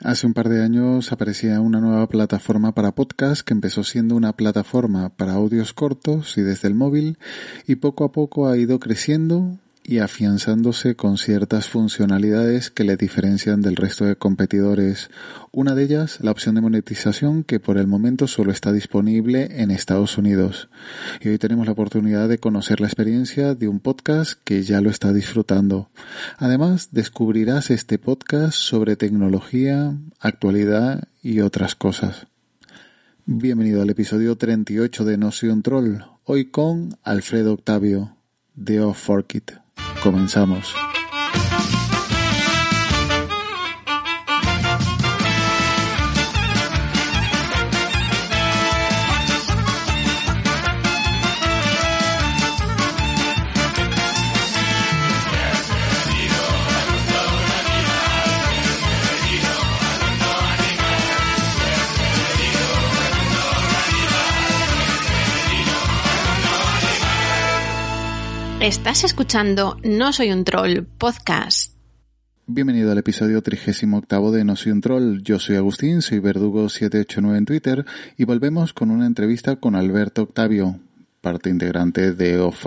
Hace un par de años aparecía una nueva plataforma para podcast que empezó siendo una plataforma para audios cortos y desde el móvil y poco a poco ha ido creciendo y afianzándose con ciertas funcionalidades que le diferencian del resto de competidores. Una de ellas, la opción de monetización, que por el momento solo está disponible en Estados Unidos. Y hoy tenemos la oportunidad de conocer la experiencia de un podcast que ya lo está disfrutando. Además, descubrirás este podcast sobre tecnología, actualidad y otras cosas. Bienvenido al episodio 38 de No soy un troll, hoy con Alfredo Octavio, de Off. Comenzamos. Estás escuchando No Soy un Troll podcast. Bienvenido al episodio 38 de No Soy un Troll. Yo soy Agustín, soy Verdugo789 en Twitter y volvemos con una entrevista con Alberto Octavio, parte integrante de Off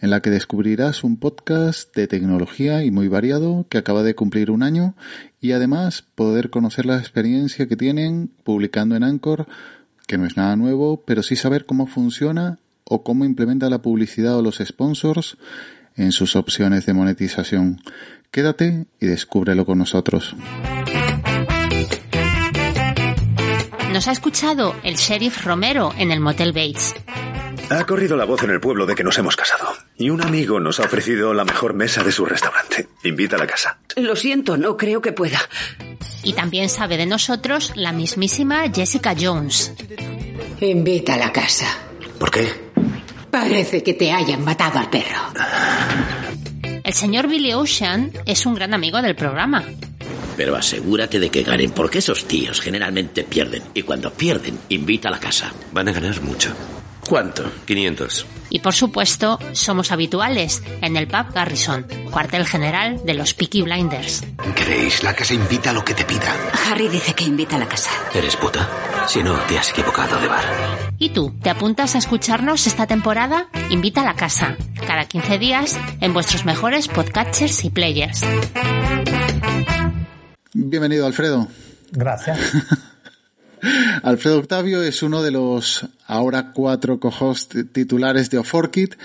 en la que descubrirás un podcast de tecnología y muy variado que acaba de cumplir un año y además poder conocer la experiencia que tienen publicando en Anchor, que no es nada nuevo, pero sí saber cómo funciona o cómo implementa la publicidad o los sponsors en sus opciones de monetización. Quédate y descúbrelo con nosotros. Nos ha escuchado el sheriff Romero en el Motel Bates. Ha corrido la voz en el pueblo de que nos hemos casado. Y un amigo nos ha ofrecido la mejor mesa de su restaurante. Invita a la casa. Lo siento, no creo que pueda. Y también sabe de nosotros la mismísima Jessica Jones. Invita a la casa. ¿Por qué? Parece que te hayan matado al perro. El señor Billy Ocean es un gran amigo del programa. Pero asegúrate de que ganen, porque esos tíos generalmente pierden. Y cuando pierden, invita a la casa. Van a ganar mucho. ¿Cuánto? 500. Y por supuesto, somos habituales en el pub Garrison, cuartel general de los Peaky Blinders. ¿Creéis? La casa invita a lo que te pida. Harry dice que invita a la casa. ¿Eres puta? Si no, te has equivocado de bar. ¿Y tú? ¿Te apuntas a escucharnos esta temporada? Invita a la casa, cada 15 días, en vuestros mejores podcatchers y players. Bienvenido, Alfredo. Gracias. Alfredo Octavio es uno de los ahora cuatro co-hosts titulares de Oforkit.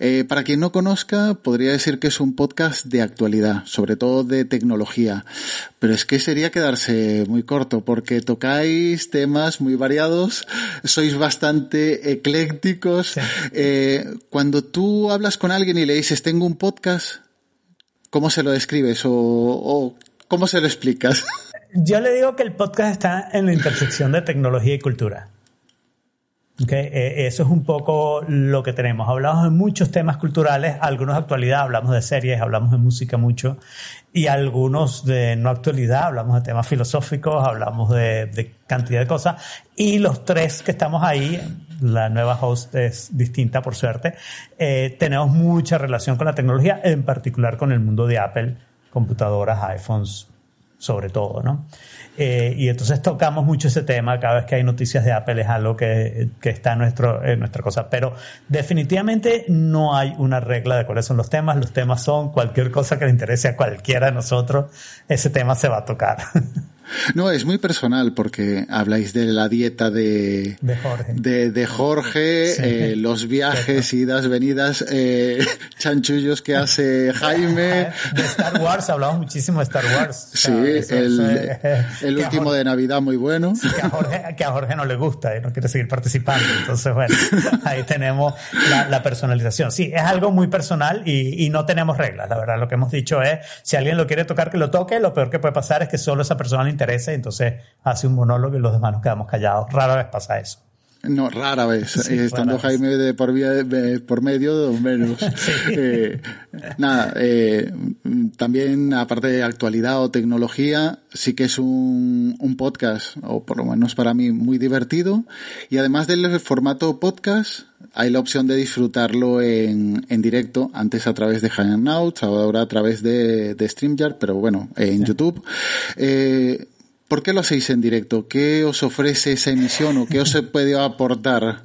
Eh, para quien no conozca, podría decir que es un podcast de actualidad, sobre todo de tecnología. Pero es que sería quedarse muy corto porque tocáis temas muy variados, sois bastante eclécticos. Eh, cuando tú hablas con alguien y le dices, tengo un podcast, ¿cómo se lo describes o, o cómo se lo explicas? Yo le digo que el podcast está en la intersección de tecnología y cultura. Okay. Eh, eso es un poco lo que tenemos. Hablamos de muchos temas culturales, algunos de actualidad, hablamos de series, hablamos de música mucho, y algunos de no actualidad, hablamos de temas filosóficos, hablamos de, cantidad de cosas. Y los tres que estamos ahí, la nueva host es distinta por suerte, eh, tenemos mucha relación con la tecnología, en particular con el mundo de Apple, computadoras, iPhones, sobre todo, ¿no? Eh, y entonces tocamos mucho ese tema, cada vez que hay noticias de Apple es algo que, que está en, nuestro, en nuestra cosa, pero definitivamente no hay una regla de cuáles son los temas, los temas son cualquier cosa que le interese a cualquiera de nosotros, ese tema se va a tocar. No, es muy personal porque habláis de la dieta de, de Jorge, de, Jorge eh, los viajes, idas, venidas, eh, chanchullos que hace Jaime. De Star Wars, hablamos muchísimo de Star Wars. Sí, el, el último de Navidad muy bueno. que, a Jorge, que a Jorge no le gusta y no quiere seguir participando. Entonces, bueno, ahí tenemos la, la personalización. Sí, es algo muy personal y, y no tenemos reglas. La verdad, lo que hemos dicho es, si alguien lo quiere tocar, que lo toque. Lo peor que puede pasar es que solo esa persona le interesa y entonces hace un monólogo y los demás nos quedamos callados. Rara vez pasa eso. No, rara vez. Eh, estando Jaime de por, vía, por medio, menos. Eh, nada, eh, también aparte de actualidad o tecnología, sí que es un, un podcast, o por lo menos para mí, muy divertido. Y además del formato podcast, hay la opción de disfrutarlo en, en directo, antes a través de Hangouts, ahora a través de, de StreamYard, pero bueno, en YouTube. Eh, ¿Por qué lo hacéis en directo? ¿Qué os ofrece esa emisión o qué os puede aportar?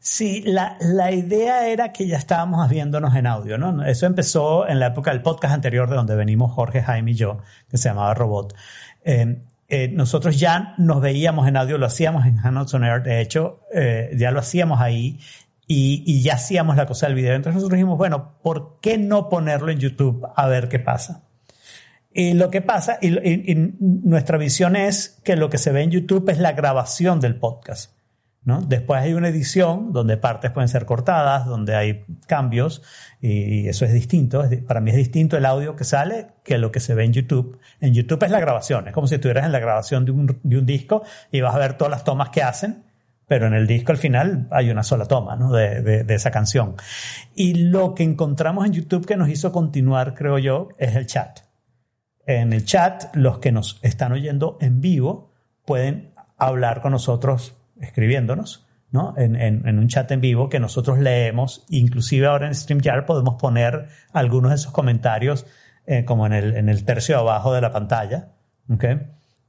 Sí, la, la, idea era que ya estábamos viéndonos en audio, ¿no? Eso empezó en la época del podcast anterior de donde venimos Jorge, Jaime y yo, que se llamaba Robot. Eh, eh, nosotros ya nos veíamos en audio, lo hacíamos en Hangouts on Air, de hecho, eh, ya lo hacíamos ahí y, y ya hacíamos la cosa del video. Entonces nosotros dijimos, bueno, ¿por qué no ponerlo en YouTube a ver qué pasa? Y lo que pasa, y, nuestra visión es que lo que se ve en YouTube es la grabación del podcast. ¿no? Después hay una edición donde partes pueden ser cortadas, donde hay cambios, y eso es distinto. Para mí es distinto el audio que sale que lo que se ve en YouTube. En YouTube es la grabación, es como si estuvieras en la grabación de un, de un disco y vas a ver todas las tomas que hacen, pero en el disco al final hay una sola toma ¿no? de, de esa canción. Y lo que encontramos en YouTube que nos hizo continuar, creo yo, es el chat en el chat, los que nos están oyendo en vivo pueden hablar con nosotros escribiéndonos, ¿no? En, un chat en vivo que nosotros leemos. Inclusive ahora en StreamYard podemos poner algunos de esos comentarios eh, como en el, en el tercio abajo de la pantalla, ¿ok?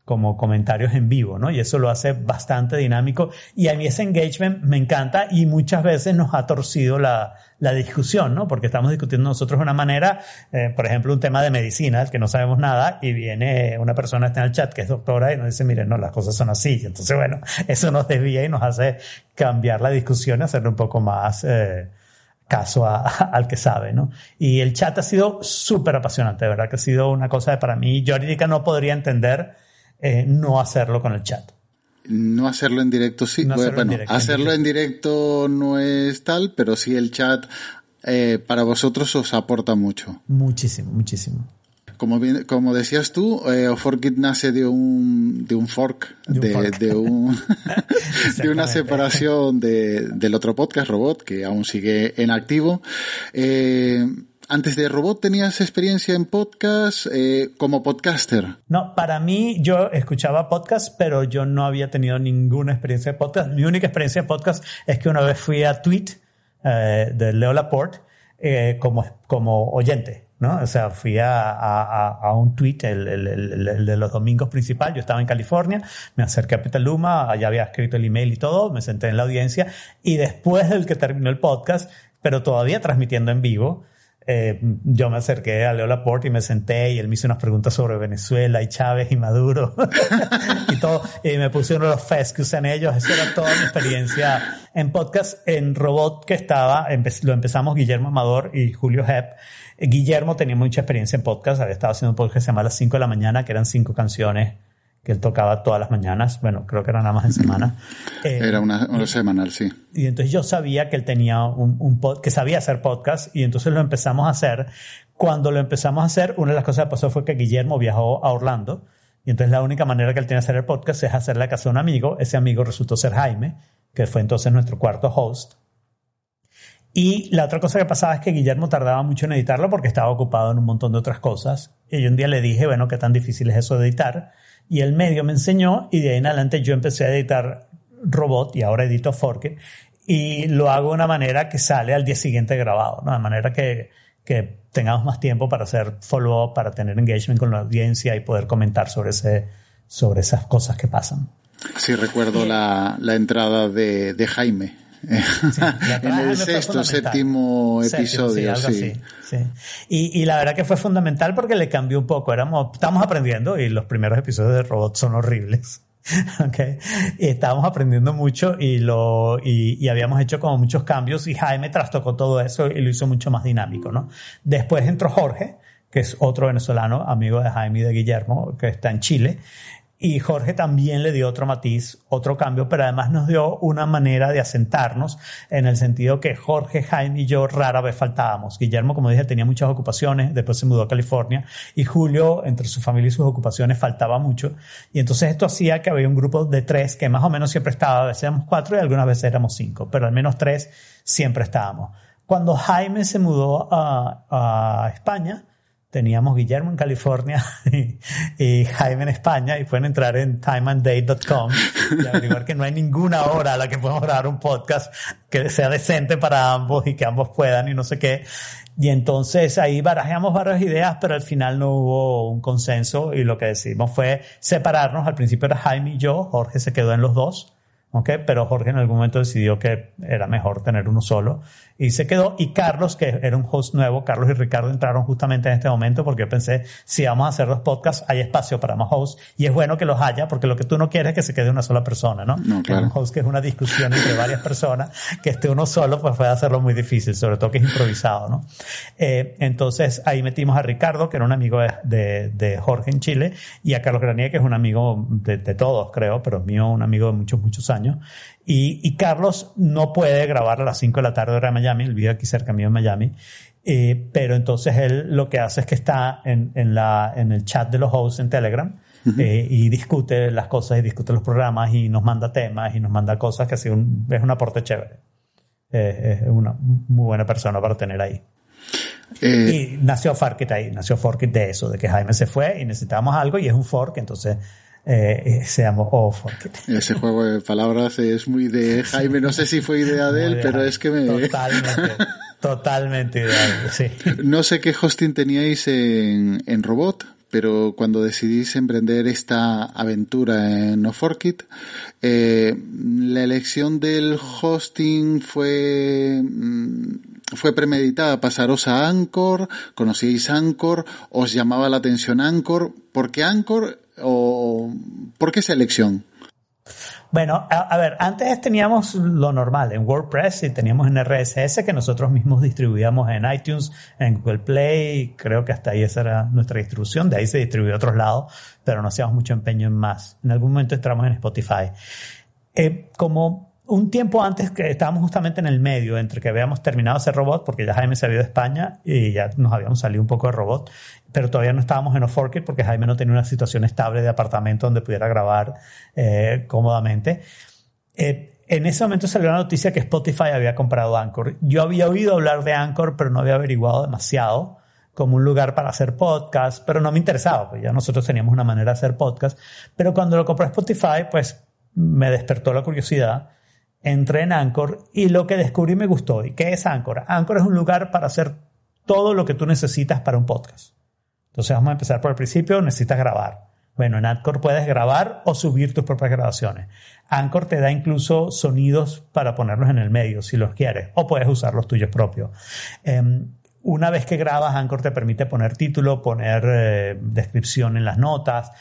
Como comentarios en vivo, ¿no? Y eso lo hace bastante dinámico y a mí ese engagement me encanta y muchas veces nos ha torcido la, la discusión, ¿no? Porque estamos discutiendo nosotros de una manera, eh, por ejemplo, un tema de medicina, que no sabemos nada y viene una persona está en el chat que es doctora y nos dice, miren, no, las cosas son así. Entonces, bueno, eso nos desvía y nos hace cambiar la discusión y hacerle un poco más... Eh, caso a, al que sabe, ¿no? Y el chat ha sido súper apasionante, de verdad que ha sido una cosa de para mí, yo ahorita no podría entender eh, no hacerlo con el chat. No hacerlo en directo, sí. No hacerlo, bueno, en directo, hacerlo en directo no es tal, pero sí el chat eh, para vosotros os aporta mucho. Muchísimo, muchísimo. Como, bien, como decías tú, eh, Forkit nace de un, de un fork, de, un fork. de, un, de una separación de, del otro podcast, Robot, que aún sigue en activo. Eh, antes de Robot tenías experiencia en podcast eh, como podcaster. No, para mí yo escuchaba podcast, pero yo no había tenido ninguna experiencia de podcast. Mi única experiencia de podcast es que una vez fui a Tweet eh, de Leo Laporte eh, como, como oyente. ¿no? O sea, fui a, a, a un tweet, el, el, el, el, de los domingos principal, yo estaba en California, me acerqué a Petaluma, allá había escrito el email y todo, me senté en la audiencia y después del que terminó el podcast, pero todavía transmitiendo en vivo, eh, yo me acerqué a Leo Laporte y me senté y él me hizo unas preguntas sobre Venezuela y Chávez y Maduro y todo. Y me de los fest que usan ellos. Esa era toda mi experiencia en podcast. En Robot que estaba, lo empezamos Guillermo Amador y Julio Hepp. Guillermo tenía mucha experiencia en podcast. Había estado haciendo un podcast que se llama las 5 de la mañana, que eran cinco canciones que él tocaba todas las mañanas, bueno, creo que era nada más en semana. Eh, era una, una, semanal, sí. Y entonces yo sabía que él tenía un, un pod, que sabía hacer podcast y entonces lo empezamos a hacer. Cuando lo empezamos a hacer, una de las cosas que pasó fue que Guillermo viajó a Orlando y entonces la única manera que él tiene de hacer el podcast es hacerle caso a un amigo. Ese amigo resultó ser Jaime, que fue entonces nuestro cuarto host. Y la otra cosa que pasaba es que Guillermo tardaba mucho en editarlo porque estaba ocupado en un montón de otras cosas. Y yo un día le dije, bueno, qué tan difícil es eso de editar y el medio me enseñó y de ahí en adelante yo empecé a editar Robot y ahora edito Fork y lo hago de una manera que sale al día siguiente grabado, ¿no? de manera que, que tengamos más tiempo para hacer follow-up, para tener engagement con la audiencia y poder comentar sobre, ese, sobre esas cosas que pasan. Sí, recuerdo la, la entrada de, de Jaime. Sí, en el sexto, séptimo episodio, sí, sí. sí. Y, y, la verdad que fue fundamental porque le cambió un poco. Éramos, estamos aprendiendo y los primeros episodios de Robot son horribles. Okay. Y estábamos aprendiendo mucho y lo, y, y, habíamos hecho como muchos cambios y Jaime trastocó todo eso y lo hizo mucho más dinámico, ¿no? Después entró Jorge, que es otro venezolano, amigo de Jaime y de Guillermo, que está en Chile Y Jorge también le dio otro matiz, otro cambio, pero además nos dio una manera de asentarnos en el sentido que Jorge, Jaime y yo rara vez faltábamos. Guillermo, como dije, tenía muchas ocupaciones, después se mudó a California y Julio, entre su familia y sus ocupaciones, faltaba mucho. Y entonces esto hacía que había un grupo de tres que más o menos siempre estaba, a veces éramos cuatro y algunas veces éramos cinco, pero al menos tres siempre estábamos. Cuando Jaime se mudó a, a España, teníamos Guillermo en California y, Jaime en España y pueden entrar en timeanddate.com y averiguar que no hay ninguna hora a la que podemos grabar un podcast que sea decente para ambos y que ambos puedan y no sé qué. Y entonces ahí barajeamos varias ideas, pero al final no hubo un consenso y lo que decidimos fue separarnos. Al principio era Jaime y yo, Jorge se quedó en los dos. Okay, pero Jorge en algún momento decidió que era mejor tener uno solo y se quedó. Y Carlos, que era un host nuevo, Carlos y Ricardo entraron justamente en este momento porque yo pensé, si vamos a hacer los podcasts, hay espacio para más hosts y es bueno que los haya porque lo que tú no quieres es que se quede una sola persona, ¿no? no claro. Un host que es una discusión entre varias personas, que esté uno solo, pues puede hacerlo muy difícil, sobre todo que es improvisado, ¿no? Eh, entonces ahí metimos a Ricardo, que era un amigo de, de, Jorge en Chile, y a Carlos Granier, que es un amigo de, de todos, creo, pero mío, un amigo de muchos, muchos años. Y, y, Carlos no puede grabar a las 5 de la tarde hora de Miami, él vive aquí cerca mío en Miami, eh, pero entonces él lo que hace es que está en, en, la, en el chat de los hosts en Telegram eh, y discute las cosas y discute los programas y nos manda temas y nos manda cosas que un, es un aporte chévere. Eh, es una muy buena persona para tener ahí. y nació Forkit ahí, nació Forkit de eso, de que Jaime se fue y necesitábamos algo y es un fork, entonces eh, se llamó Oh Ese juego de palabras es muy de Jaime, no sé si fue idea de él, pero es que me... Totalmente, totalmente idea sí. No sé qué hosting teníais en, en Robot, pero cuando decidís emprender esta aventura en NoForkit, eh, la elección del hosting fue mm, fue premeditada. Pasaros a Anchor, conocíais Anchor, os llamaba la atención Anchor, ¿por qué Anchor o por qué esa elección? Bueno, a, ver, antes teníamos lo normal en WordPress y teníamos en RSS que nosotros mismos distribuíamos en iTunes, en Google Play, creo que hasta ahí esa era nuestra distribución, de ahí se distribuye a otros lados, pero no hacíamos mucho empeño en más. En algún momento entramos en Spotify. Eh, como un tiempo antes que estábamos justamente en el medio, entre que habíamos terminado ese robot, porque ya Jaime se ido de España y ya nos habíamos salido un poco de robot, pero todavía no estábamos en Oforkit porque Jaime no tenía una situación estable de apartamento donde pudiera grabar eh, cómodamente. Eh, en ese momento salió la noticia que Spotify había comprado Anchor. Yo había oído hablar de Anchor, pero no había averiguado demasiado como un lugar para hacer podcast, pero no me interesaba, pues ya nosotros teníamos una manera de hacer podcast. Pero cuando lo compró Spotify, pues me despertó la curiosidad entré en Anchor y lo que descubrí me gustó. ¿Y qué es Anchor? Anchor es un lugar para hacer todo lo que tú necesitas para un podcast. Entonces vamos a empezar por el principio, necesitas grabar. Bueno, en Anchor puedes grabar o subir tus propias grabaciones. Anchor te da incluso sonidos para ponerlos en el medio si los quieres, o puedes usar los tuyos propios. Em, una vez que grabas, Anchor te permite poner título, poner eh, descripción en las notas,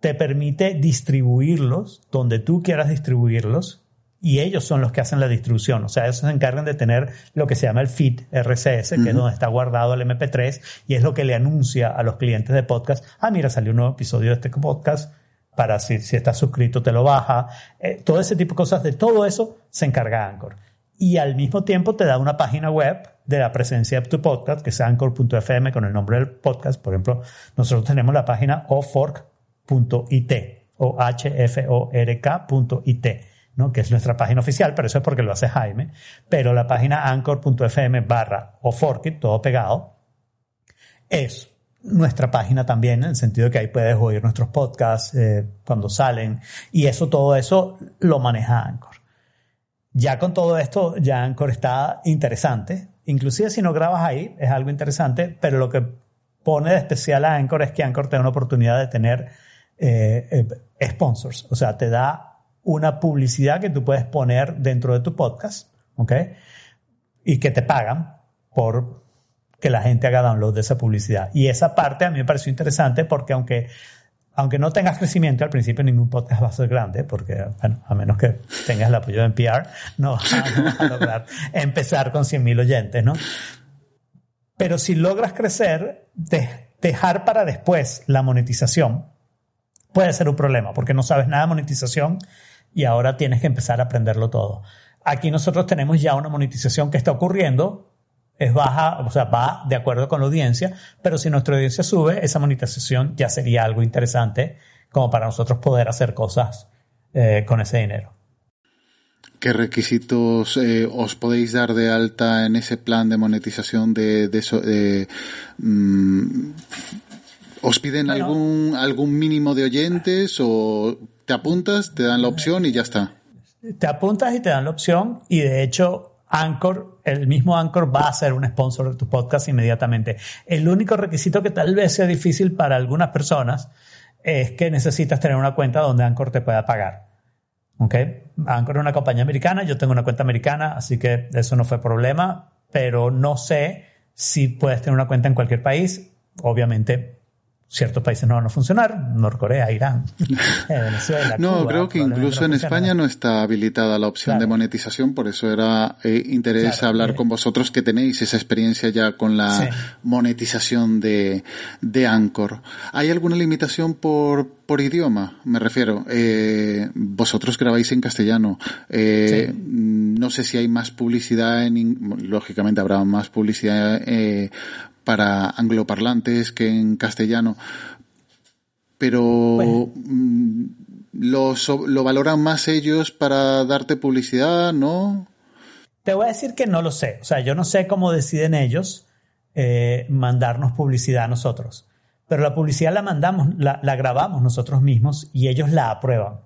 te permite distribuirlos donde tú quieras distribuirlos y ellos son los que hacen la distribución. O sea, ellos se encargan de tener lo que se llama el feed RCS, que es donde está guardado el MP3 y es lo que le anuncia a los clientes de podcast, ah, mira, salió un nuevo episodio de este podcast, para si, si estás suscrito te lo baja. Eh, todo ese tipo de cosas, de todo eso se encarga Anchor. Y al mismo tiempo te da una página web de la presencia de tu podcast, que es anchor.fm con el nombre del podcast. Por ejemplo, nosotros tenemos la página ofork.it o hfork.it ¿no? que es nuestra página oficial, pero eso es porque lo hace Jaime. Pero la página anchor.fm barra o forkit, todo pegado, es nuestra página también, en el sentido de que ahí puedes oír nuestros podcasts eh, cuando salen. Y eso, todo eso lo maneja Anchor. Ya con todo esto, ya Anchor está interesante. Inclusive si no grabas ahí, es algo interesante, pero lo que pone de especial a Anchor es que Anchor te da una oportunidad de tener eh, eh, sponsors. O sea, te da una publicidad que tú puedes poner dentro de tu podcast, ¿ok? Y que te pagan por que la gente haga download de esa publicidad. Y esa parte a mí me pareció interesante porque aunque, aunque no tengas crecimiento, al principio ningún podcast va a ser grande, porque, bueno, a menos que tengas el apoyo de NPR, no vas a, lograr empezar con 100.000 oyentes, ¿no? Pero si logras crecer, dejar para después la monetización, puede ser un problema porque no sabes nada de monetización y ahora tienes que empezar a aprenderlo todo. Aquí nosotros tenemos ya una monetización que está ocurriendo, es baja, o sea, va de acuerdo con la audiencia, pero si nuestra audiencia sube, esa monetización ya sería algo interesante como para nosotros poder hacer cosas eh, con ese dinero. ¿Qué requisitos eh, os podéis dar de alta en ese plan de monetización de, de, mm, ¿Os piden algún, algún mínimo de oyentes o te apuntas, te dan la opción y ya está? Te apuntas y te dan la opción y de hecho Anchor, el mismo Anchor va a ser un sponsor de tu podcast inmediatamente. El único requisito que tal vez sea difícil para algunas personas es que necesitas tener una cuenta donde Anchor te pueda pagar. ¿Ok? Anchor es una compañía americana, yo tengo una cuenta americana, así que eso no fue problema, pero no sé si puedes tener una cuenta en cualquier país. Obviamente ciertos países no van a funcionar, Norcorea, Irán, eh, Venezuela. no, creo que incluso en España no está habilitada la opción de monetización, por eso era eh, interés hablar eh. con vosotros que tenéis esa experiencia ya con la monetización de, de Anchor. ¿Hay alguna limitación por, por idioma? Me refiero, eh, vosotros grabáis en castellano. Eh, no sé si hay más publicidad en, lógicamente habrá más publicidad eh, para angloparlantes que en castellano. Pero mm, lo, lo valoran más ellos para darte publicidad, ¿no? Te voy a decir que no lo sé. O sea, yo no sé cómo deciden ellos eh, mandarnos publicidad a nosotros. Pero la publicidad la mandamos, la, la, grabamos nosotros mismos y ellos la aprueban.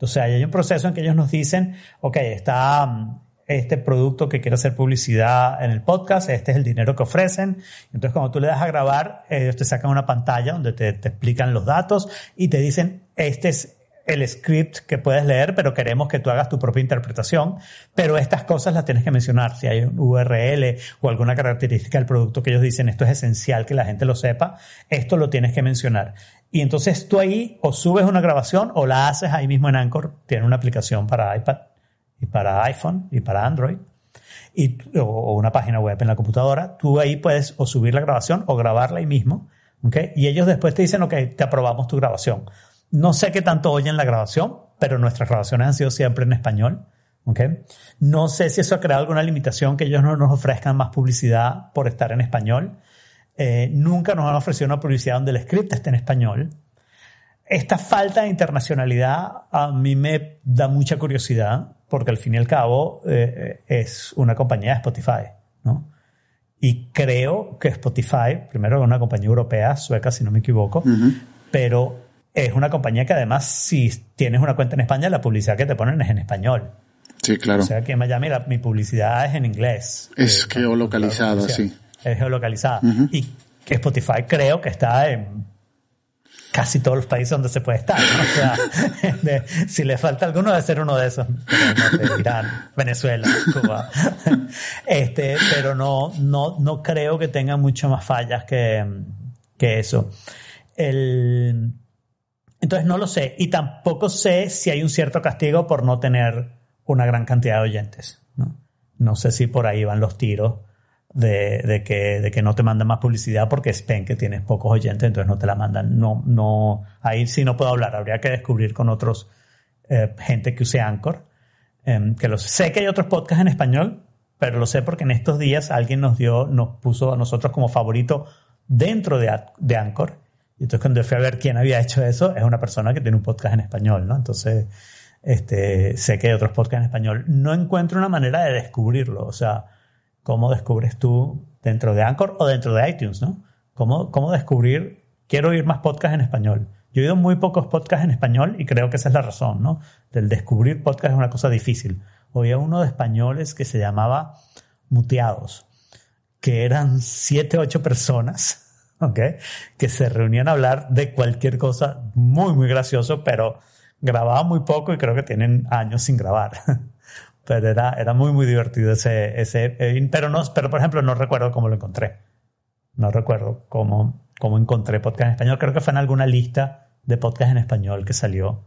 O sea, hay un proceso en que ellos nos dicen, ok, está mm, este producto que quiere hacer publicidad en el podcast, este es el dinero que ofrecen. Entonces, cuando tú le das a grabar, ellos te sacan una pantalla donde te, explican los datos y te dicen, este es el script que puedes leer, pero queremos que tú hagas tu propia interpretación. Pero estas cosas las tienes que mencionar. Si hay un URL o alguna característica del producto que ellos dicen, esto es esencial que la gente lo sepa, esto lo tienes que mencionar. Y entonces tú ahí o subes una grabación o la haces ahí mismo en Anchor. Tiene una aplicación para iPad y para iPhone y para Android, y, o, una página web en la computadora, tú ahí puedes o subir la grabación o grabarla ahí mismo, ¿okay? Y ellos después te dicen, ok, te aprobamos tu grabación. No sé qué tanto oyen la grabación, pero nuestras grabaciones han sido siempre en español. ¿okay? No sé si eso ha creado alguna limitación que ellos no nos ofrezcan más publicidad por estar en español. Eh, nunca nos han ofrecido una publicidad donde el script esté en español. Esta falta de internacionalidad a mí me da mucha curiosidad porque al fin y al cabo eh, es una compañía de Spotify, ¿no? Y creo que Spotify, primero es una compañía europea, sueca si no me equivoco, pero es una compañía que además si tienes una cuenta en España, la publicidad que te ponen es en español. Sí, claro. O sea que en Miami mi publicidad es en inglés. Es eh, geolocalizada, sí. Es geolocalizada. Y que Spotify creo que está en casi todos los países donde se puede estar. O sea, si le falta alguno, debe ser uno de esos. Irán, Venezuela, Cuba. Este, pero no, no, no creo que tenga mucho más fallas que, que eso. El, entonces no lo sé. Y tampoco sé si hay un cierto castigo por no tener una gran cantidad de oyentes. No, no sé si por ahí van los tiros de, de, que, de que no te mandan más publicidad porque ven que tienes pocos oyentes, entonces no te la mandan. No, no, ahí sí no puedo hablar. Habría que descubrir con otros eh, gente que use Anchor. Eh, que los, sé que hay otros podcasts en español, pero lo sé porque en estos días alguien nos dio, nos puso a nosotros como favorito dentro de, de Anchor. Y entonces cuando fui a ver quién había hecho eso, es una persona que tiene un podcast en español, ¿no? Entonces, este, sé que hay otros podcasts en español. No encuentro una manera de descubrirlo. O sea, cómo descubres tú dentro de Anchor o dentro de iTunes, ¿no? ¿Cómo, cómo descubrir, quiero oír más podcasts en español? Yo he oído muy pocos podcasts en español y creo que esa es la razón, ¿no? Del descubrir podcast es una cosa difícil. Oía uno de españoles que se llamaba Muteados, que eran siete, ocho personas, ¿ok? Que se reunían a hablar de cualquier cosa muy, muy gracioso, pero grababan muy poco y creo que tienen años sin grabar. pero era, era muy, muy divertido ese, ese, eh, pero no, pero por ejemplo no recuerdo cómo lo encontré. No recuerdo cómo, cómo encontré podcast en español. Creo que fue en alguna lista de podcast en español que salió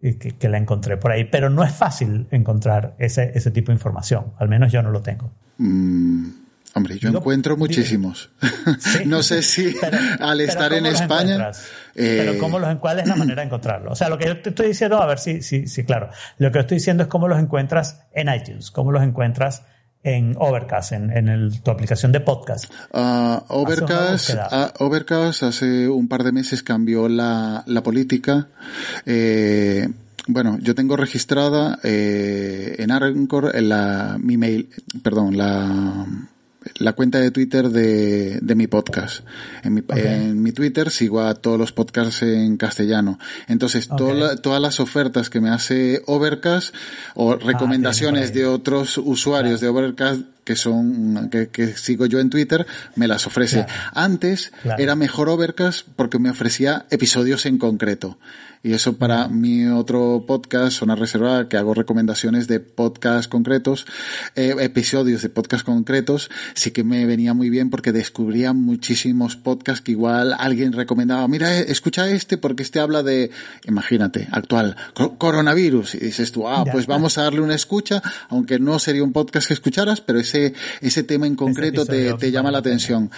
y que, la encontré por ahí. Pero no es fácil encontrar ese, ese tipo de información. Al menos yo no lo tengo. Mm, Hombre, yo encuentro muchísimos. no sé si al estar en España. Pero eh, cómo los ¿cuál es la manera de encontrarlo? O sea, lo que yo te estoy diciendo, a ver si, si, si, claro. Lo que estoy diciendo es cómo los encuentras en iTunes, cómo los encuentras en Overcast, en, en tu aplicación de podcast. Uh, Overcast, uh, Overcast hace un par de meses cambió la, la política. Eh, bueno, yo tengo registrada eh, en Anchor en la mi mail, perdón, la la cuenta de Twitter de, de mi podcast. En mi, en mi, Twitter sigo a todos los podcasts en castellano. Entonces, todas las ofertas que me hace Overcast o ah, recomendaciones de otros usuarios de Overcast que son que, que, sigo yo en Twitter me las ofrece. Antes era mejor Overcast porque me ofrecía episodios en concreto. Y eso para mi otro podcast, Zona Reservada, que hago recomendaciones de podcasts concretos, eh, episodios de podcasts concretos, sí que me venía muy bien porque descubría muchísimos podcasts que igual alguien recomendaba, mira, eh, escucha este porque este habla de, imagínate, actual, coronavirus. Y dices tú, ah, pues vamos a darle una escucha, aunque no sería un podcast que escucharas, pero ese, ese tema en concreto te, te llama la atención.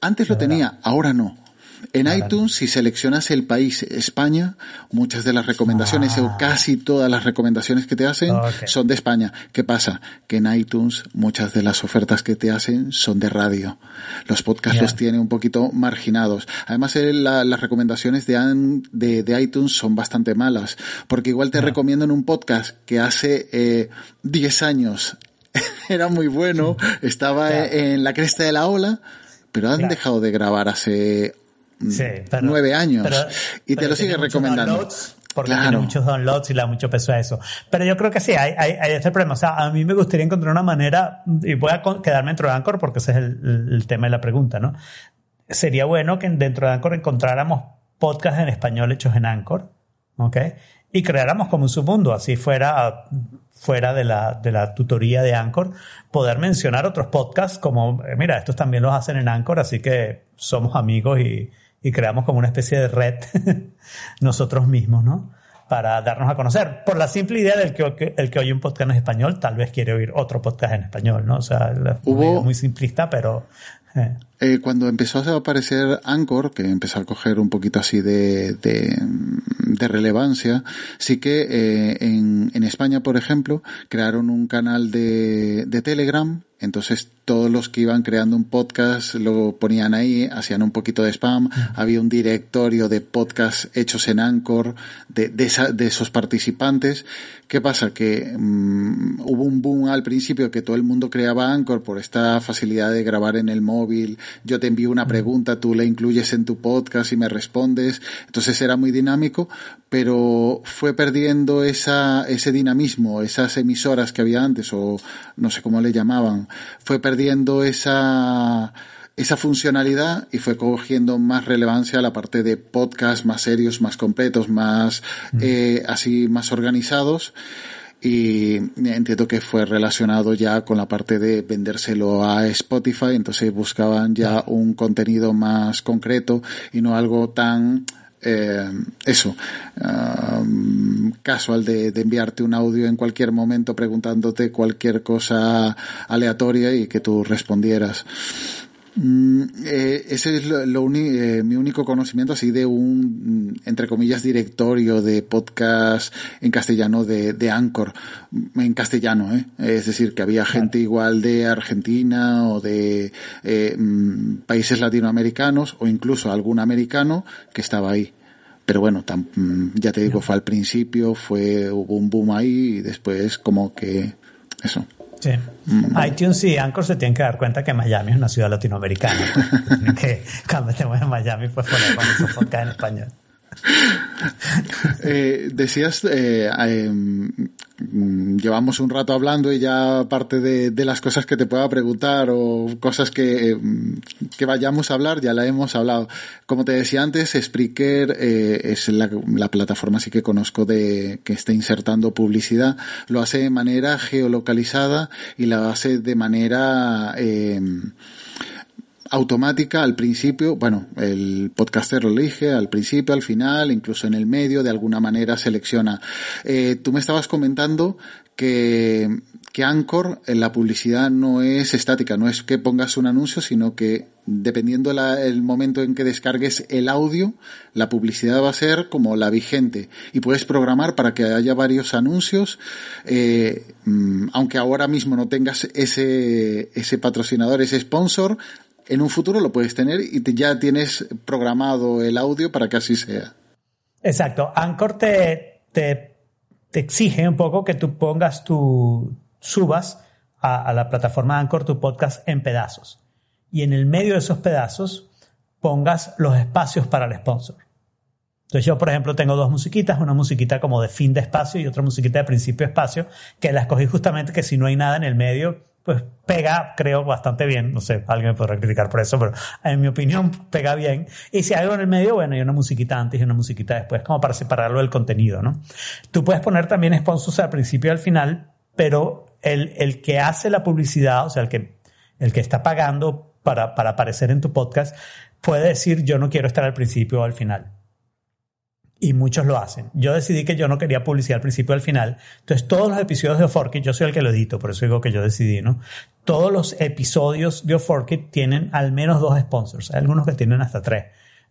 Antes lo tenía, ahora no. En iTunes, si seleccionas el país España, muchas de las recomendaciones o ah. casi todas las recomendaciones que te hacen son de España. ¿Qué pasa? Que en iTunes muchas de las ofertas que te hacen son de radio. Los podcasts los tiene un poquito marginados. Además, eh, las recomendaciones de, de, iTunes son bastante malas, porque igual te recomiendan un podcast que hace eh, 10 años era muy bueno, estaba en la cresta de la ola, pero han dejado de grabar hace nueve años y te lo sigue recomendando. Porque tiene muchos downloads y le da mucho peso a eso. Pero yo creo que sí, hay, hay, hay ese problema. O sea, a mí me gustaría encontrar una manera, y voy a quedarme dentro de Anchor porque ese es el, el tema de la pregunta, ¿no? Sería bueno que dentro de Anchor encontráramos podcasts en español hechos en Anchor, ¿ok? Y creáramos como un submundo, así fuera fuera de la, de la tutoría de Anchor, poder mencionar otros podcasts como, eh, mira, estos también los hacen en Anchor, así que somos amigos y, y creamos como una especie de red nosotros mismos, ¿no? Para darnos a conocer. Por la simple idea del que el que oye un podcast en español, tal vez quiere oír otro podcast en español, ¿no? O sea, Hubo... muy simplista, pero eh. Eh, cuando empezó a aparecer Anchor, que empezó a coger un poquito así de, de, de relevancia, sí que eh, en, en, España, por ejemplo, crearon un canal de, de Telegram entonces todos los que iban creando un podcast lo ponían ahí, hacían un poquito de spam, había un directorio de podcasts hechos en Anchor de, de, esa, de esos participantes. ¿Qué pasa? Que mm, hubo un boom al principio que todo el mundo creaba Anchor por esta facilidad de grabar en el móvil. Yo te envío una pregunta, tú la incluyes en tu podcast y me respondes. Entonces era muy dinámico, pero fue perdiendo esa, ese dinamismo, esas emisoras que había antes o no sé cómo le llamaban fue perdiendo esa, esa funcionalidad y fue cogiendo más relevancia a la parte de podcast más serios, más completos, más eh, así más organizados. Y entiendo que fue relacionado ya con la parte de vendérselo a Spotify, entonces buscaban ya un contenido más concreto y no algo tan eh, eso, casual de, enviarte un audio en cualquier momento preguntándote cualquier cosa aleatoria y que tú respondieras. Mm, eh, ese es lo, eh, mi único conocimiento así de un, entre comillas, directorio de podcast en castellano de, de Anchor, en castellano, ¿eh? Es decir, que había gente igual de Argentina o de eh, mm, países latinoamericanos o incluso algún americano que estaba ahí. Pero bueno, mm, ya te digo, fue al principio, fue, hubo un boom ahí y después como que eso. Sí. Mm. iTunes y Anchor se tienen que dar cuenta que Miami es una ciudad latinoamericana. Que cuando estemos en Miami, pues ponemos su podcast en español. eh, decías, eh, em, llevamos un rato hablando y ya aparte de, las cosas que te pueda preguntar o cosas que, em, que vayamos a hablar, ya la hemos hablado. Como te decía antes, Spreaker eh, es la, la, plataforma sí que conozco de que está insertando publicidad. Lo hace de manera geolocalizada y la hace de manera... Automática al principio, bueno, el podcaster lo elige al principio, al final, incluso en el medio, de alguna manera selecciona. Eh, tú me estabas comentando que, que Anchor, en la publicidad no es estática, no es que pongas un anuncio, sino que dependiendo el momento en que descargues el audio, la publicidad va a ser como la vigente y puedes programar para que haya varios anuncios, eh, mm, aunque ahora mismo no tengas ese, ese patrocinador, ese sponsor, en un futuro lo puedes tener y ya tienes programado el audio para que así sea. Exacto. Anchor te, te exige un poco que tú pongas tu, subas a, la plataforma Anchor tu podcast en pedazos. Y en el medio de esos pedazos pongas los espacios para el sponsor. Entonces yo, por ejemplo, tengo dos musiquitas, una musiquita como de fin de espacio y otra musiquita de principio de espacio, que la escogí justamente que si no hay nada en el medio, pues pega, creo, bastante bien. No sé, alguien me podrá criticar por eso, pero en mi opinión pega bien. Y si hay algo en el medio, bueno, hay una musiquita antes y una musiquita después, como para separarlo del contenido, ¿no? Tú puedes poner también sponsors al principio y al final, pero el, el que hace la publicidad, o sea, el que, el que está pagando para, para aparecer en tu podcast, puede decir yo no quiero estar al principio o al final y muchos lo hacen. Yo decidí que yo no quería publicidad al principio y al final. Entonces, todos los episodios de Oforkit, yo soy el que lo edito, por eso digo que yo decidí, ¿no? Todos los episodios de Oforkit tienen al menos dos sponsors. Hay algunos que tienen hasta tres,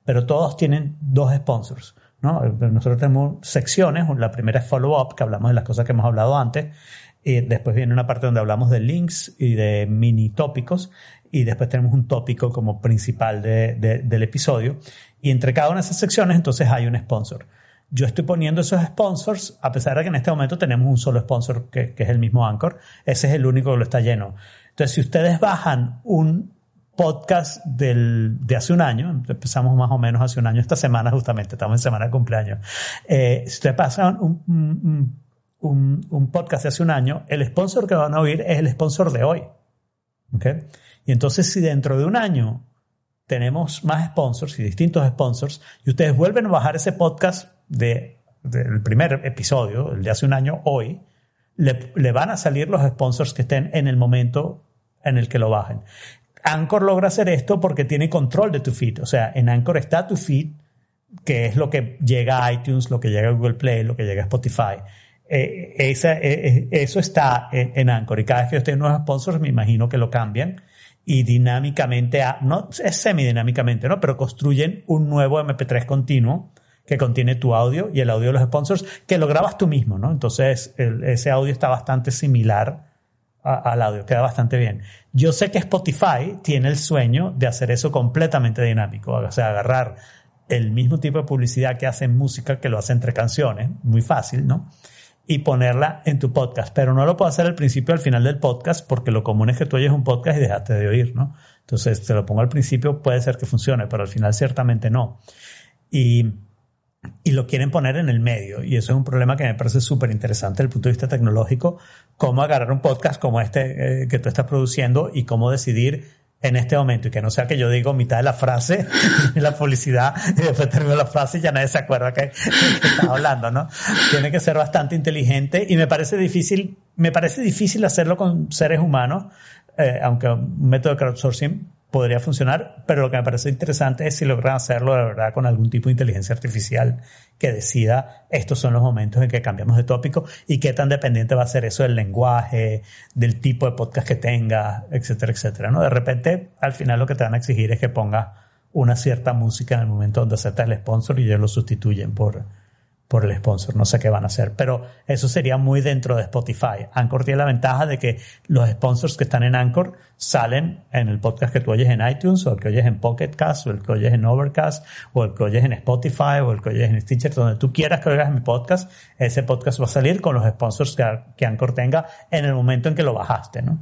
pero todos tienen dos sponsors, ¿no? Nosotros tenemos secciones. La primera es follow-up, que hablamos de las cosas que hemos hablado antes. Y después viene una parte donde hablamos de links y de mini tópicos. Y después tenemos un tópico como principal de, del episodio. Y entre cada una de esas secciones entonces hay un sponsor. Yo estoy poniendo esos sponsors, a pesar de que en este momento tenemos un solo sponsor que, es el mismo Anchor. Ese es el único que lo está lleno. Entonces, si ustedes bajan un podcast del, de hace un año, empezamos más o menos hace un año, esta semana justamente, estamos en semana de cumpleaños. Eh, si ustedes pasan un, un, un, podcast de hace un año, el sponsor que van a oír es el sponsor de hoy. ¿Okay? Y entonces, si dentro de un año tenemos más sponsors y distintos sponsors y ustedes vuelven a bajar ese podcast de, del primer episodio, el de hace un año, hoy, le, le, van a salir los sponsors que estén en el momento en el que lo bajen. Anchor logra hacer esto porque tiene control de tu feed. O sea, en Anchor está tu feed, que es lo que llega a iTunes, lo que llega a Google Play, lo que llega a Spotify. Eh, esa, eh, eh, eso está en, en, Anchor. Y cada vez que yo tengo nuevos sponsors, me imagino que lo cambian y dinámicamente, no es semidinámicamente, ¿no? Pero construyen un nuevo MP3 continuo que contiene tu audio y el audio de los sponsors que lo grabas tú mismo, ¿no? Entonces ese audio está bastante similar al audio, queda bastante bien. Yo sé que Spotify tiene el sueño de hacer eso completamente dinámico, o sea, agarrar el mismo tipo de publicidad que hacen música, que lo hace entre canciones, muy fácil, ¿no? Y ponerla en tu podcast. Pero no lo puedo hacer al principio al final del podcast porque lo común es que tú oyes un podcast y dejaste de oír, ¿no? Entonces, te lo pongo al principio, puede ser que funcione, pero al final ciertamente no. Y, y lo quieren poner en el medio. Y eso es un problema que me parece súper interesante desde el punto de vista tecnológico, cómo agarrar un podcast como este eh, que tú estás produciendo y cómo decidir en este momento y que no sea que yo digo mitad de la frase la publicidad y después termino la frase y ya nadie se acuerda que, que estaba hablando, ¿no? Tiene que ser bastante inteligente y me parece difícil, me parece difícil hacerlo con seres humanos, eh, aunque un método de crowdsourcing podría funcionar, pero lo que me parece interesante es si logran hacerlo de verdad con algún tipo de inteligencia artificial que decida estos son los momentos en que cambiamos de tópico y qué tan dependiente va a ser eso del lenguaje, del tipo de podcast que tenga, etcétera, etcétera. ¿no? De repente, al final lo que te van a exigir es que pongas una cierta música en el momento donde aceptas el sponsor y ellos lo sustituyen por, por el sponsor. No sé qué van a hacer, pero eso sería muy dentro de Spotify. Anchor tiene la ventaja de que los sponsors que están en Anchor salen en el podcast que tú oyes en iTunes o el que oyes en Pocket Cast o el que oyes en Overcast o el que oyes en Spotify o el que oyes en Stitcher, donde tú quieras que oigas mi podcast, ese podcast va a salir con los sponsors que, que Anchor tenga en el momento en que lo bajaste, ¿no?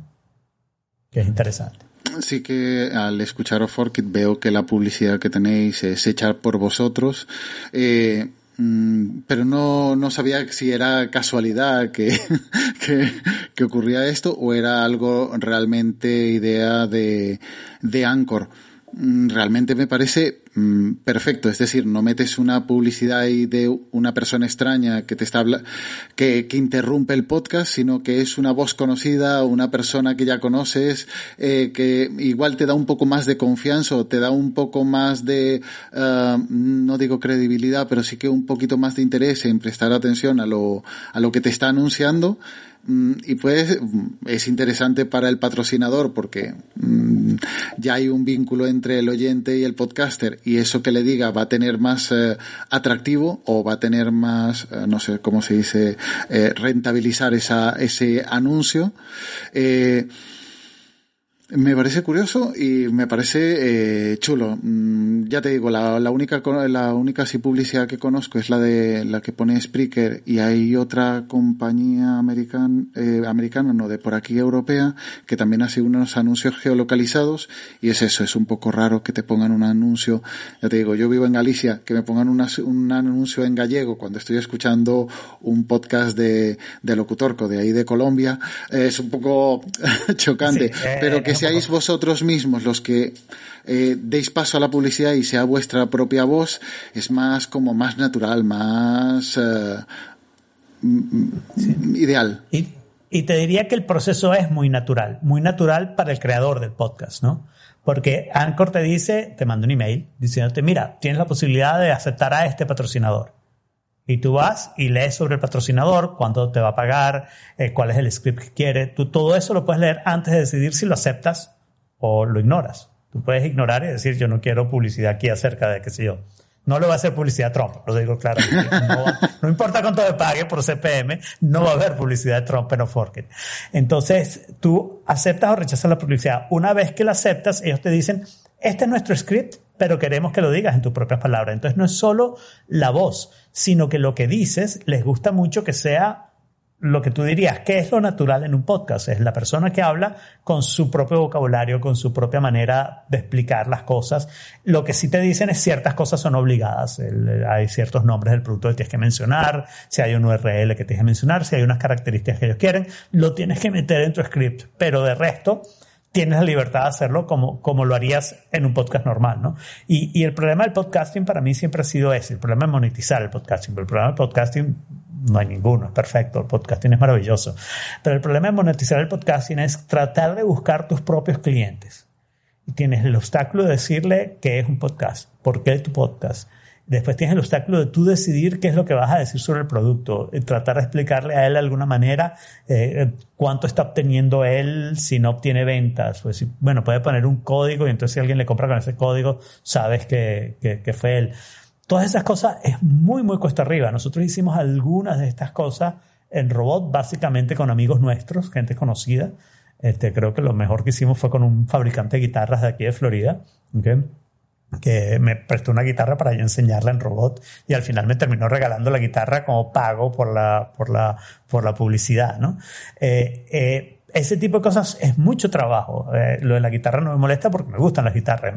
Que es interesante. Sí que al escuchar Forkit veo que la publicidad que tenéis es hecha por vosotros. Eh, pero no, no sabía si era casualidad que, que, ocurría esto o era algo realmente idea de, de Anchor. Mm, realmente me parece mm, perfecto. Es decir, no metes una publicidad ahí de una persona extraña que te está que, que interrumpe el podcast, sino que es una voz conocida, una persona que ya conoces, eh, que igual te da un poco más de confianza o te da un poco más de, uh, no digo credibilidad, pero sí que un poquito más de interés en prestar atención a lo, a lo que te está anunciando. Mm, y pues es interesante para el patrocinador porque mm, ya hay un vínculo entre el oyente y el podcaster y eso que le diga va a tener más eh, atractivo o va a tener más, eh, no sé cómo se dice, eh, rentabilizar esa, ese anuncio. Me parece curioso y me parece eh, chulo. Mm, ya te digo, la, la, única la única sí publicidad que conozco es la de la que pone Spreaker y hay otra compañía americana, eh, americana, no, de por aquí europea, que también hace unos anuncios geolocalizados y es eso, es un poco raro que te pongan un anuncio. Ya te digo, yo vivo en Galicia, que me pongan un anuncio en gallego cuando estoy escuchando un podcast de, de Locutorco de ahí de Colombia, es un poco chocante, eh, pero que seáis vosotros mismos los que eh, deis paso a la publicidad y sea vuestra propia voz, es más como más natural, más eh, ideal. Y, y, te diría que el proceso es muy natural, muy natural para el creador del podcast, ¿no? Porque Anchor te dice, te manda un email diciéndote, mira, tienes la posibilidad de aceptar a este patrocinador. Y tú vas y lees sobre el patrocinador, cuánto te va a pagar, eh, cuál es el script que quiere. Tú todo eso lo puedes leer antes de decidir si lo aceptas o lo ignoras. Tú puedes ignorar y decir, yo no quiero publicidad aquí acerca de qué sé yo. No le va a hacer publicidad a Trump, lo digo claro. No, importa cuánto me pague por CPM, no va a haber publicidad de Trump en Forket. Entonces, tú aceptas o rechazas la publicidad. Una vez que la aceptas, ellos te dicen, este es nuestro script, pero queremos que lo digas en tus propias palabras. Entonces no es solo la voz, sino que lo que dices les gusta mucho que sea lo que tú dirías, ¿qué es lo natural en un podcast? Es la persona que habla con su propio vocabulario, con su propia manera de explicar las cosas. Lo que sí te dicen es ciertas cosas son obligadas. hay ciertos nombres del producto que tienes que mencionar, si hay un URL que tienes que mencionar, si hay unas características que ellos quieren, lo tienes que meter en tu script. Pero de resto, tienes la libertad de hacerlo como, como lo harías en un podcast normal, ¿no? Y, y el problema del podcasting para mí siempre ha sido ese, el problema es monetizar el podcasting, pero el problema del podcasting no hay ninguno, es perfecto, el podcasting es maravilloso, pero el problema de monetizar el podcasting es tratar de buscar tus propios clientes. Y tienes el obstáculo de decirle qué es un podcast, por qué es tu podcast, Después tienes el obstáculo de tú decidir qué es lo que vas a decir sobre el producto, eh, tratar de explicarle a él de alguna manera eh, cuánto está obteniendo él si no obtiene ventas. Pues, bueno, puede poner un código y entonces si alguien le compra con ese código, sabes que, que, fue él. Todas esas cosas es muy, muy cuesta arriba. Nosotros hicimos algunas de estas cosas en robot, básicamente con amigos nuestros, gente conocida. Este, creo que lo mejor que hicimos fue con un fabricante de guitarras de aquí de Florida. ¿okay? Que me prestó una guitarra para yo enseñarla en robot y al final me terminó regalando la guitarra como pago por la, por la, por la publicidad, ¿no? Eh, eh, ese tipo de cosas es mucho trabajo. Eh, lo de la guitarra no me molesta porque me gustan las guitarras.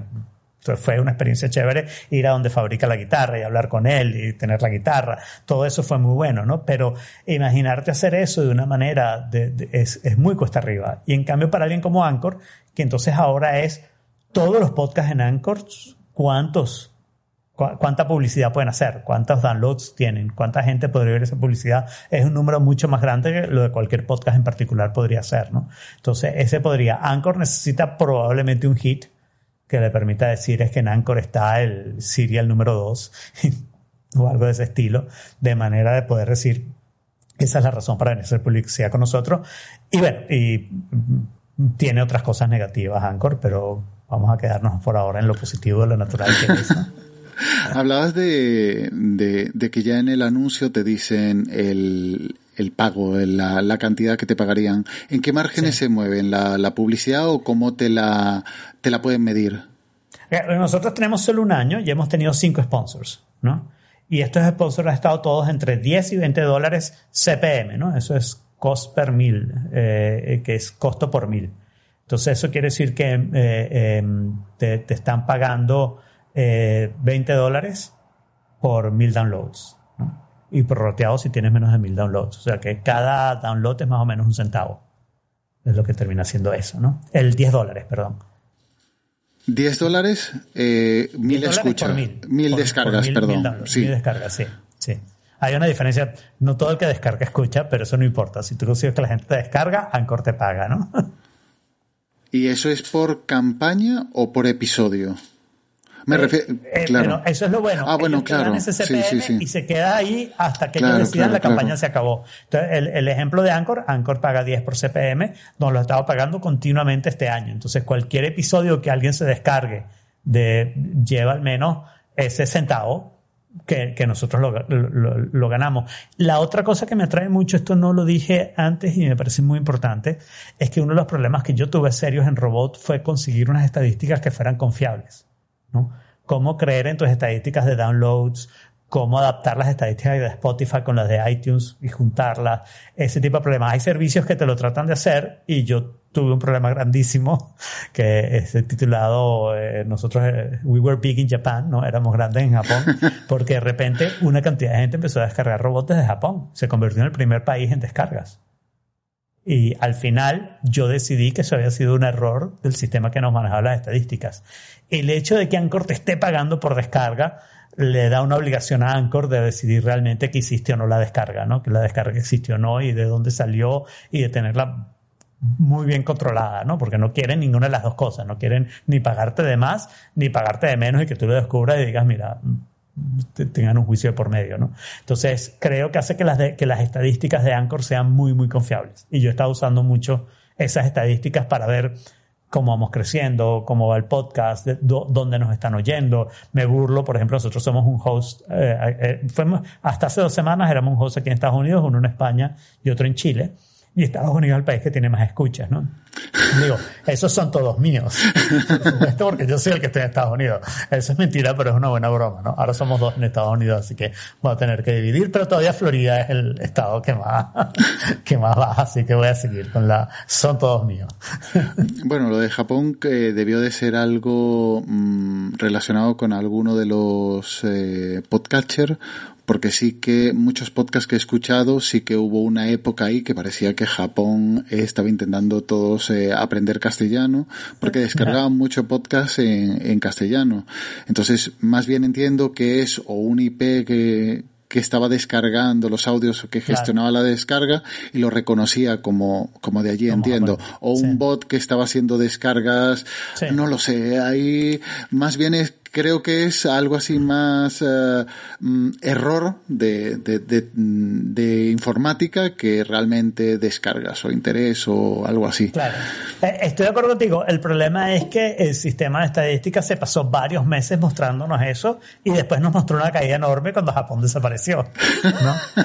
Entonces fue una experiencia chévere ir a donde fabrica la guitarra y hablar con él y tener la guitarra. Todo eso fue muy bueno, ¿no? Pero imaginarte hacer eso de una manera es, es muy cuesta arriba. Y en cambio para alguien como Anchor, que entonces ahora es todos los podcasts en Anchor cuántos cuánta publicidad pueden hacer, cuántos downloads tienen, cuánta gente podría ver esa publicidad, es un número mucho más grande que lo de cualquier podcast en particular podría ser, ¿no? Entonces, ese podría, Anchor necesita probablemente un hit que le permita decir es que en Anchor está el serial número 2 o algo de ese estilo, de manera de poder decir, esa es la razón para venir a hacer publicidad con nosotros. Y bueno, y tiene otras cosas negativas Anchor, pero vamos a quedarnos por ahora en lo positivo de lo natural que es. Hablabas de, de, que ya en el anuncio te dicen el, el pago, la, la, cantidad que te pagarían. ¿En qué márgenes se mueven? ¿La, ¿La, publicidad o cómo te la, te la pueden medir? Eh, nosotros tenemos solo un año y hemos tenido cinco sponsors, ¿no? Y estos sponsors han estado todos entre 10 y 20 dólares CPM, ¿no? Eso es cost per mil, eh, que es costo por mil. Entonces eso quiere decir que eh, em, te, están pagando 20 eh, dólares por mil downloads. Y prorroteado si tienes menos de mil downloads. O sea que cada download es más o menos un centavo. Es lo que termina siendo eso, ¿no? El 10 dólares, perdón. 10 dólares, eh, mil 10 dólares escuchas. Mil, mil. Por- descargas, por mil- perdón. mil sí. mil descargas, sí, sí. Hay una diferencia. No todo el que descarga escucha, pero eso no importa. Si tú consigues que la gente te descarga, Anchor te paga, ¿no? ¿Y eso es por campaña o por episodio? Me refiero. Eh, claro. pero eso es lo bueno. Ah, bueno, Ellos claro. ese Sí, CPM sí, sí. Y se queda ahí hasta que Claro, ellos decidan claro, la campaña claro. se acabó. Entonces, el, el ejemplo de Anchor, Anchor paga 10 por CPM, nos lo ha estado pagando continuamente este año. Entonces, cualquier episodio que alguien se descargue de, lleva al menos ese centavo que, que nosotros lo, lo- lo ganamos. La otra cosa que me atrae mucho, esto no lo dije antes y me parece muy importante, es que uno de los problemas que yo tuve serios en Robot fue conseguir unas estadísticas que fueran confiables. ¿no? Cómo creer en tus estadísticas de downloads, cómo adaptar las estadísticas de Spotify con las de iTunes y juntarlas, ese tipo de problemas. Hay servicios que te lo tratan de hacer y yo tuve un problema grandísimo que es titulado eh, nosotros eh, We Were Big in Japan, no éramos grandes en Japón, porque de repente una cantidad de gente empezó a descargar robots desde Japón, se convirtió en el primer país en descargas. Y al final yo decidí que eso había sido un error del sistema que nos manejaba las estadísticas. El hecho de que Anchor te esté pagando por descarga le da una obligación a Anchor de decidir realmente que hiciste o no la descarga, ¿no? Que la descarga existió o no y de dónde salió y de tenerla muy bien controlada, ¿no? Porque no quieren ninguna de las dos cosas, no quieren ni pagarte de más ni pagarte de menos y que tú lo descubras y digas, mira, te- tengan un juicio de por medio, ¿no? Entonces, creo que hace que las, que las estadísticas de Anchor sean muy, muy confiables. Y yo he estado usando mucho esas estadísticas para ver cómo vamos creciendo, cómo va el podcast, de- dó- dónde nos están oyendo. Me burlo, por ejemplo, nosotros somos un host, eh, eh, fuimos, hasta hace dos semanas éramos un host aquí en Estados Unidos, uno en España y otro en Chile. Y Estados Unidos es el país que tiene más escuchas, ¿no? Digo, esos son todos míos. Por supuesto, porque yo soy el que estoy en Estados Unidos. Eso es mentira, pero es una buena broma, ¿no? Ahora somos dos en Estados Unidos, así que voy a tener que dividir, pero todavía Florida es el estado que más, que más baja, así que voy a seguir con la, son todos míos. Bueno, lo de Japón que debió de ser algo mm, relacionado con alguno de los eh, podcatcher, porque sí que muchos podcasts que he escuchado, sí que hubo una época ahí que parecía que Japón estaba intentando todos eh, aprender castellano, porque descargaban mucho podcast en, en castellano. Entonces, más bien entiendo que es o un IP que, que estaba descargando los audios o que Claro. gestionaba la descarga y lo reconocía como, como de allí, Como entiendo. O un bot que estaba haciendo descargas, Sí. no lo sé, ahí más bien es, creo que es algo así más mm, error de, de, de, mm, de informática que realmente descargas o interés o algo así. Claro. Eh, Estoy de acuerdo contigo. El problema es que el sistema de estadística se pasó varios meses mostrándonos eso y después nos mostró una caída enorme cuando Japón desapareció. ¿no?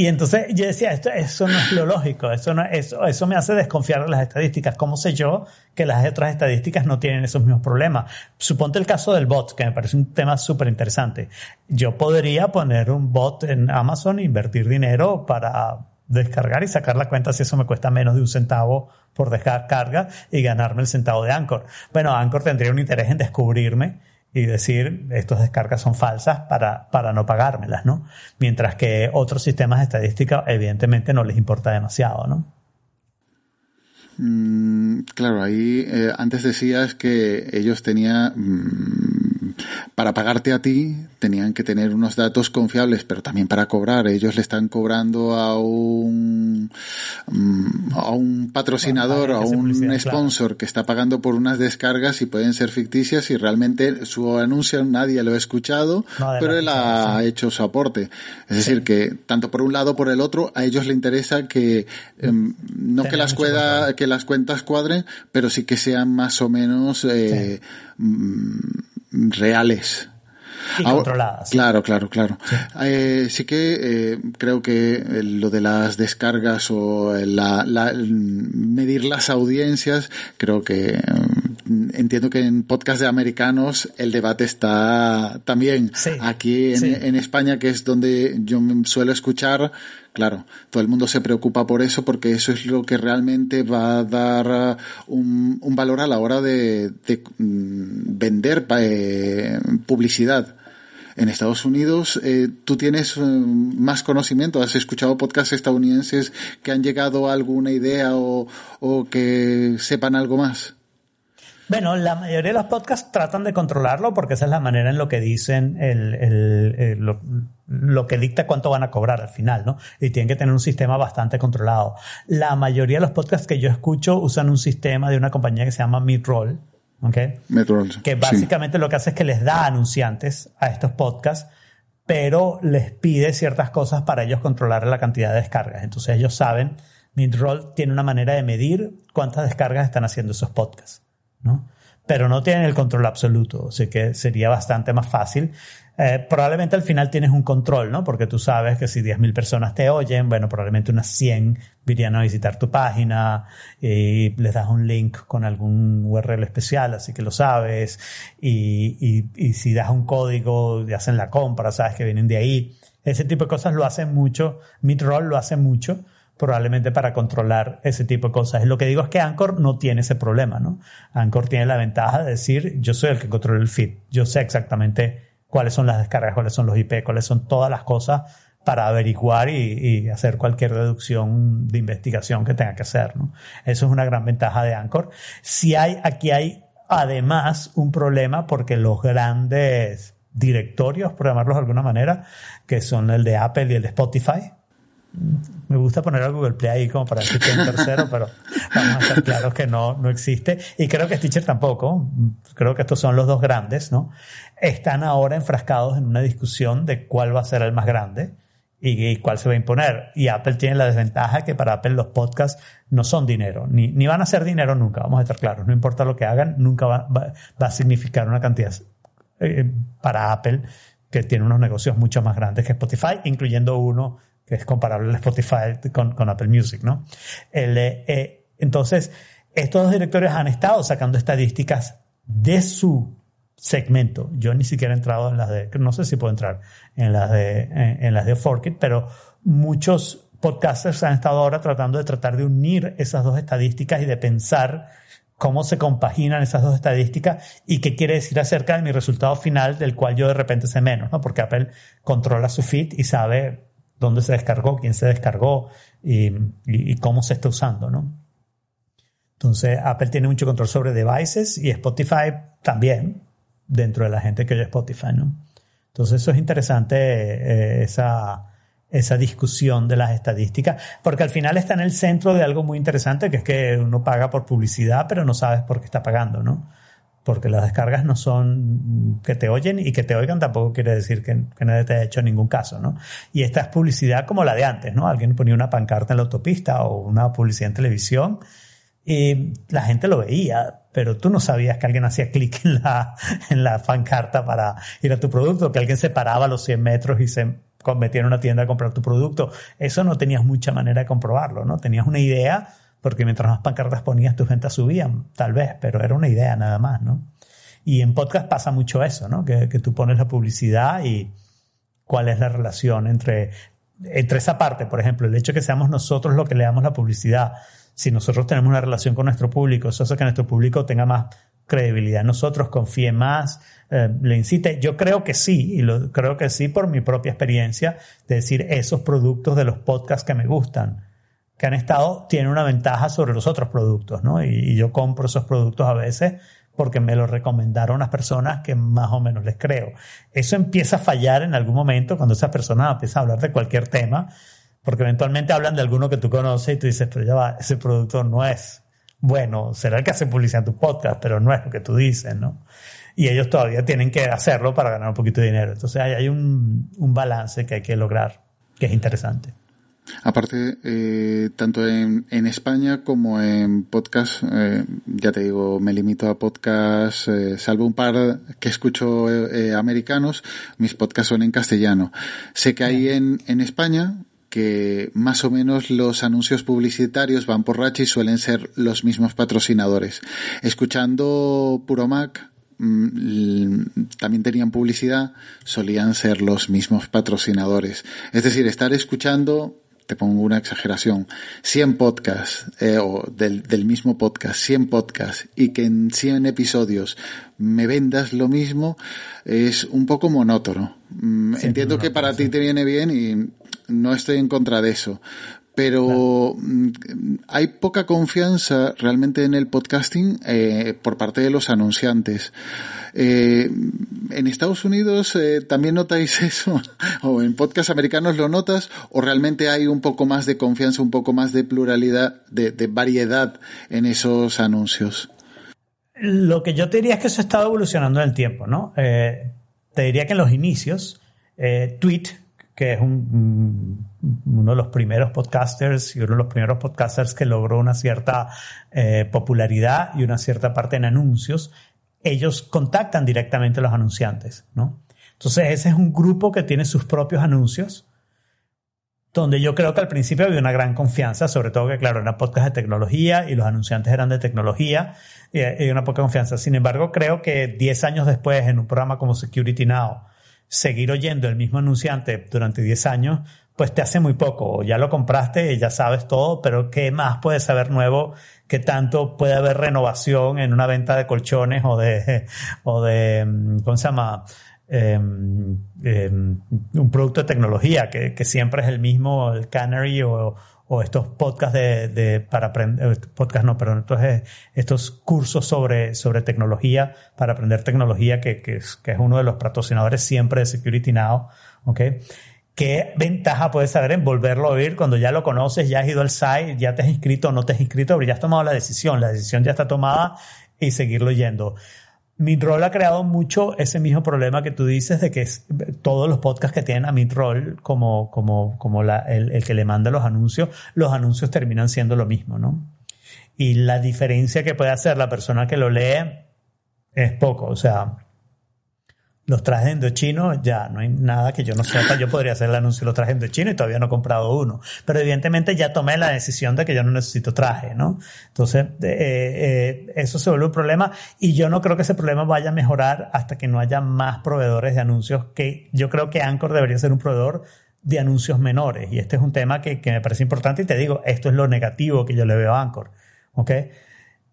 Y entonces yo decía, esto, eso no es lo lógico, eso, no, eso, eso me hace desconfiar de las estadísticas. ¿Cómo sé yo que las otras estadísticas no tienen esos mismos problemas? Suponte el caso del bot, que me parece un tema súper interesante. Yo podría poner un bot en Amazon e invertir dinero para descargar y sacar la cuenta si eso me cuesta menos de un centavo por descarga y ganarme el centavo de Anchor. Bueno, Anchor tendría un interés en descubrirme y decir estas descargas son falsas para, para no pagármelas, ¿no? Mientras que otros sistemas de estadística evidentemente no les importa demasiado, ¿no? Mm, claro, ahí eh, antes decías que ellos tenían, mm, para pagarte a ti, tenían que tener unos datos confiables, pero también para cobrar. Ellos le están cobrando a un, mm, a un patrocinador, a un sponsor que está pagando por unas descargas y pueden ser ficticias y realmente su anuncio nadie lo ha escuchado, No, pero él ha sí. hecho su aporte. Es decir, que tanto por un lado por el otro, a ellos les interesa que em, no que las, cueda- que las cuentas cuadren, pero sí que sean más o menos eh, mm, reales. Y controladas. Claro, claro, claro. Eh, sí que eh, creo que eh, lo de las descargas o eh, la, la- medir las audiencias, creo que mm, entiendo que en podcast de americanos el debate está también Sí, aquí en, sí. en España, que es donde yo me suelo escuchar. Claro, todo el mundo se preocupa por eso porque eso es lo que realmente va a dar ah, un, un valor a la hora de, de, mm, vender eh, publicidad. En Estados Unidos, eh, ¿tú tienes eh, más conocimiento? ¿Has escuchado podcasts estadounidenses que han llegado a alguna idea o, o que sepan algo más? Bueno, la mayoría de los podcasts tratan de controlarlo porque esa es la manera en lo que dicen el, el, el, lo, lo, que dicta cuánto van a cobrar al final, ¿no? Y tienen que tener un sistema bastante controlado. La mayoría de los podcasts que yo escucho usan un sistema de una compañía que se llama Midroll, ¿ok? Midroll, que básicamente sí. lo que hace es que les da anunciantes a estos podcasts pero les pide ciertas cosas para ellos controlar la cantidad de descargas. Entonces ellos saben, Midroll tiene una manera de medir cuántas descargas están haciendo esos podcasts, ¿no? Pero no tienen el control absoluto, así que sería bastante más fácil. Eh, probablemente al final tienes un control, ¿no? Porque tú sabes que si 10.000 personas te oyen, bueno, probablemente unas 100 irían a visitar tu página y les das un link con algún URL especial, así que lo sabes. Y, y, y si das un código y hacen la compra, sabes que vienen de ahí. Ese tipo de cosas lo hacen mucho. Midroll lo hace mucho probablemente para controlar ese tipo de cosas. Lo que digo es que Anchor no tiene ese problema, ¿no? Anchor tiene la ventaja de decir, yo soy el que controla el feed, yo sé exactamente cuáles son las descargas, cuáles son los IP, cuáles son todas las cosas para averiguar y, hacer cualquier deducción de investigación que tenga que hacer. ¿no? Eso es una gran ventaja de Anchor. Si hay, aquí hay además un problema porque los grandes directorios, por llamarlos de alguna manera, que son el de Apple y el de Spotify, me gusta poner a Google Play ahí como para decir que es tercero, pero vamos a estar claros que no, no existe. Y creo que Stitcher tampoco. Creo que estos son los dos grandes, ¿no? Están ahora enfrascados en una discusión de cuál va a ser el más grande y, cuál se va a imponer. Y Apple tiene la desventaja que para Apple los podcasts no son dinero, ni, ni van a ser dinero nunca, vamos a estar claros. No importa lo que hagan, nunca va, va, va a significar una cantidad eh, para Apple que tiene unos negocios mucho más grandes que Spotify, incluyendo uno es comparable a Spotify con, con Apple Music, ¿no? El, eh, entonces, estos dos directorios han estado sacando estadísticas de su segmento. Yo ni siquiera he entrado en las de, no sé si puedo entrar en las de, en las de Forkit, pero muchos podcasters han estado ahora tratando de tratar de unir esas dos estadísticas y de pensar cómo se compaginan esas dos estadísticas y qué quiere decir acerca de mi resultado final del cual yo de repente sé menos, ¿no? Porque Apple controla su feed y sabe dónde se descargó, quién se descargó y, cómo se está usando, ¿no? Entonces, Apple tiene mucho control sobre devices y Spotify también, dentro de la gente que oye Spotify, ¿no? Entonces, eso es interesante, eh, esa, esa discusión de las estadísticas, porque al final está en el centro de algo muy interesante, que es que uno paga por publicidad, pero no sabes por qué está pagando, ¿no? Porque las descargas no son que te oyen y que te oigan tampoco quiere decir que, nadie te haya hecho ningún caso, ¿no? Y esta es publicidad como la de antes, ¿no? Alguien ponía una pancarta en la autopista o una publicidad en televisión y la gente lo veía, pero tú no sabías que alguien hacía clic en la, en la pancarta para ir a tu producto, que alguien se paraba a los 100 metros y se metía en una tienda a comprar tu producto. Eso no tenías mucha manera de comprobarlo, ¿no? Tenías una idea porque mientras más pancartas ponías, tus ventas subían, tal vez, pero era una idea nada más, ¿no? Y en podcast pasa mucho eso, ¿no? Que, tú pones la publicidad y cuál es la relación entre, entre esa parte, por ejemplo, el hecho de que seamos nosotros los que le damos la publicidad. Si nosotros tenemos una relación con nuestro público, eso hace que nuestro público tenga más credibilidad nosotros, confíe más, eh, le incite. Yo creo que sí, y lo, creo que sí por mi propia experiencia, de decir esos productos de los podcasts que me gustan que han estado tienen una ventaja sobre los otros productos, ¿no? Y, yo compro esos productos a veces porque me los recomendaron unas personas que más o menos les creo. Eso empieza a fallar en algún momento cuando esa persona empieza a hablar de cualquier tema, porque eventualmente hablan de alguno que tú conoces y tú dices, pero ya va, ese producto no es bueno, será el que hace publicidad en tu podcast, pero no es lo que tú dices, ¿no? Y ellos todavía tienen que hacerlo para ganar un poquito de dinero. Entonces hay, hay un, un balance que hay que lograr, que es interesante. Aparte, eh, tanto en, en, España como en podcast, eh, ya te digo, me limito a podcast, eh, salvo un par que escucho eh, americanos, mis podcasts son en castellano. Sé que hay en, en España que más o menos los anuncios publicitarios van por racha y suelen ser los mismos patrocinadores. Escuchando Puro Mac, mm, también tenían publicidad, solían ser los mismos patrocinadores. Es decir, estar escuchando te pongo una exageración, 100 podcasts, eh, o del, del, mismo podcast, 100 podcasts, y que en 100 episodios me vendas lo mismo, es un poco monótono. Mm, Entiendo que para ti te viene bien y no estoy en contra de eso. Pero mm, hay poca confianza realmente en el podcasting eh, por parte de los anunciantes. Eh, en Estados Unidos eh, también notáis eso, o en podcasts americanos lo notas, o realmente hay un poco más de confianza, un poco más de pluralidad, de, de variedad en esos anuncios. Lo que yo te diría es que eso ha estado evolucionando en el tiempo, ¿no? Te diría que en los inicios, Tweet, que es un, uno de los primeros podcasters y uno de los primeros podcasters que logró una cierta eh, popularidad y una cierta parte en anuncios, ellos contactan directamente a los anunciantes, ¿no? Entonces ese es un grupo que tiene sus propios anuncios donde yo creo que al principio había una gran confianza, sobre todo que, claro, era podcast de tecnología y los anunciantes eran de tecnología y, y una poca confianza. Sin embargo, creo que 10 años después, en un programa como Security Now, seguir oyendo el mismo anunciante durante 10 años, pues te hace muy poco. Ya lo compraste ya sabes todo, pero ¿qué más puedes saber nuevo? ¿Qué tanto puede haber renovación en una venta de colchones o de, o de, ¿cómo se llama? eh, eh, un producto de tecnología que, siempre es el mismo, el Canary o, o estos podcasts de, de, para aprender, podcast no, perdón, entonces estos cursos sobre, sobre tecnología para aprender tecnología que, que, es, que es uno de los patrocinadores siempre de Security Now, ¿ok? ¿Qué ventaja puedes saber en volverlo a oír cuando ya lo conoces, ya has ido al site, ya te has inscrito o no te has inscrito, pero ya has tomado la decisión, la decisión ya está tomada y seguirlo yendo? Midroll ha creado mucho ese mismo problema que tú dices de que todos los podcasts que tienen a Midroll como, como, como el, el, que le manda los anuncios, los anuncios terminan siendo lo mismo, ¿no? Y la diferencia que puede hacer la persona que lo lee es poco, o sea, los trajes de Indochino, ya no hay nada que yo no sepa. Yo podría hacer el anuncio de los trajes de Indochino y todavía no he comprado uno. Pero evidentemente ya tomé la decisión de que yo no necesito traje, ¿no? Entonces, eh, eh, eso se vuelve un problema y yo no creo que ese problema vaya a mejorar hasta que no haya más proveedores de anuncios que yo creo que Anchor debería ser un proveedor de anuncios menores. Y este es un tema que, que me parece importante y te digo, esto es lo negativo que yo le veo a Anchor. ¿Ok?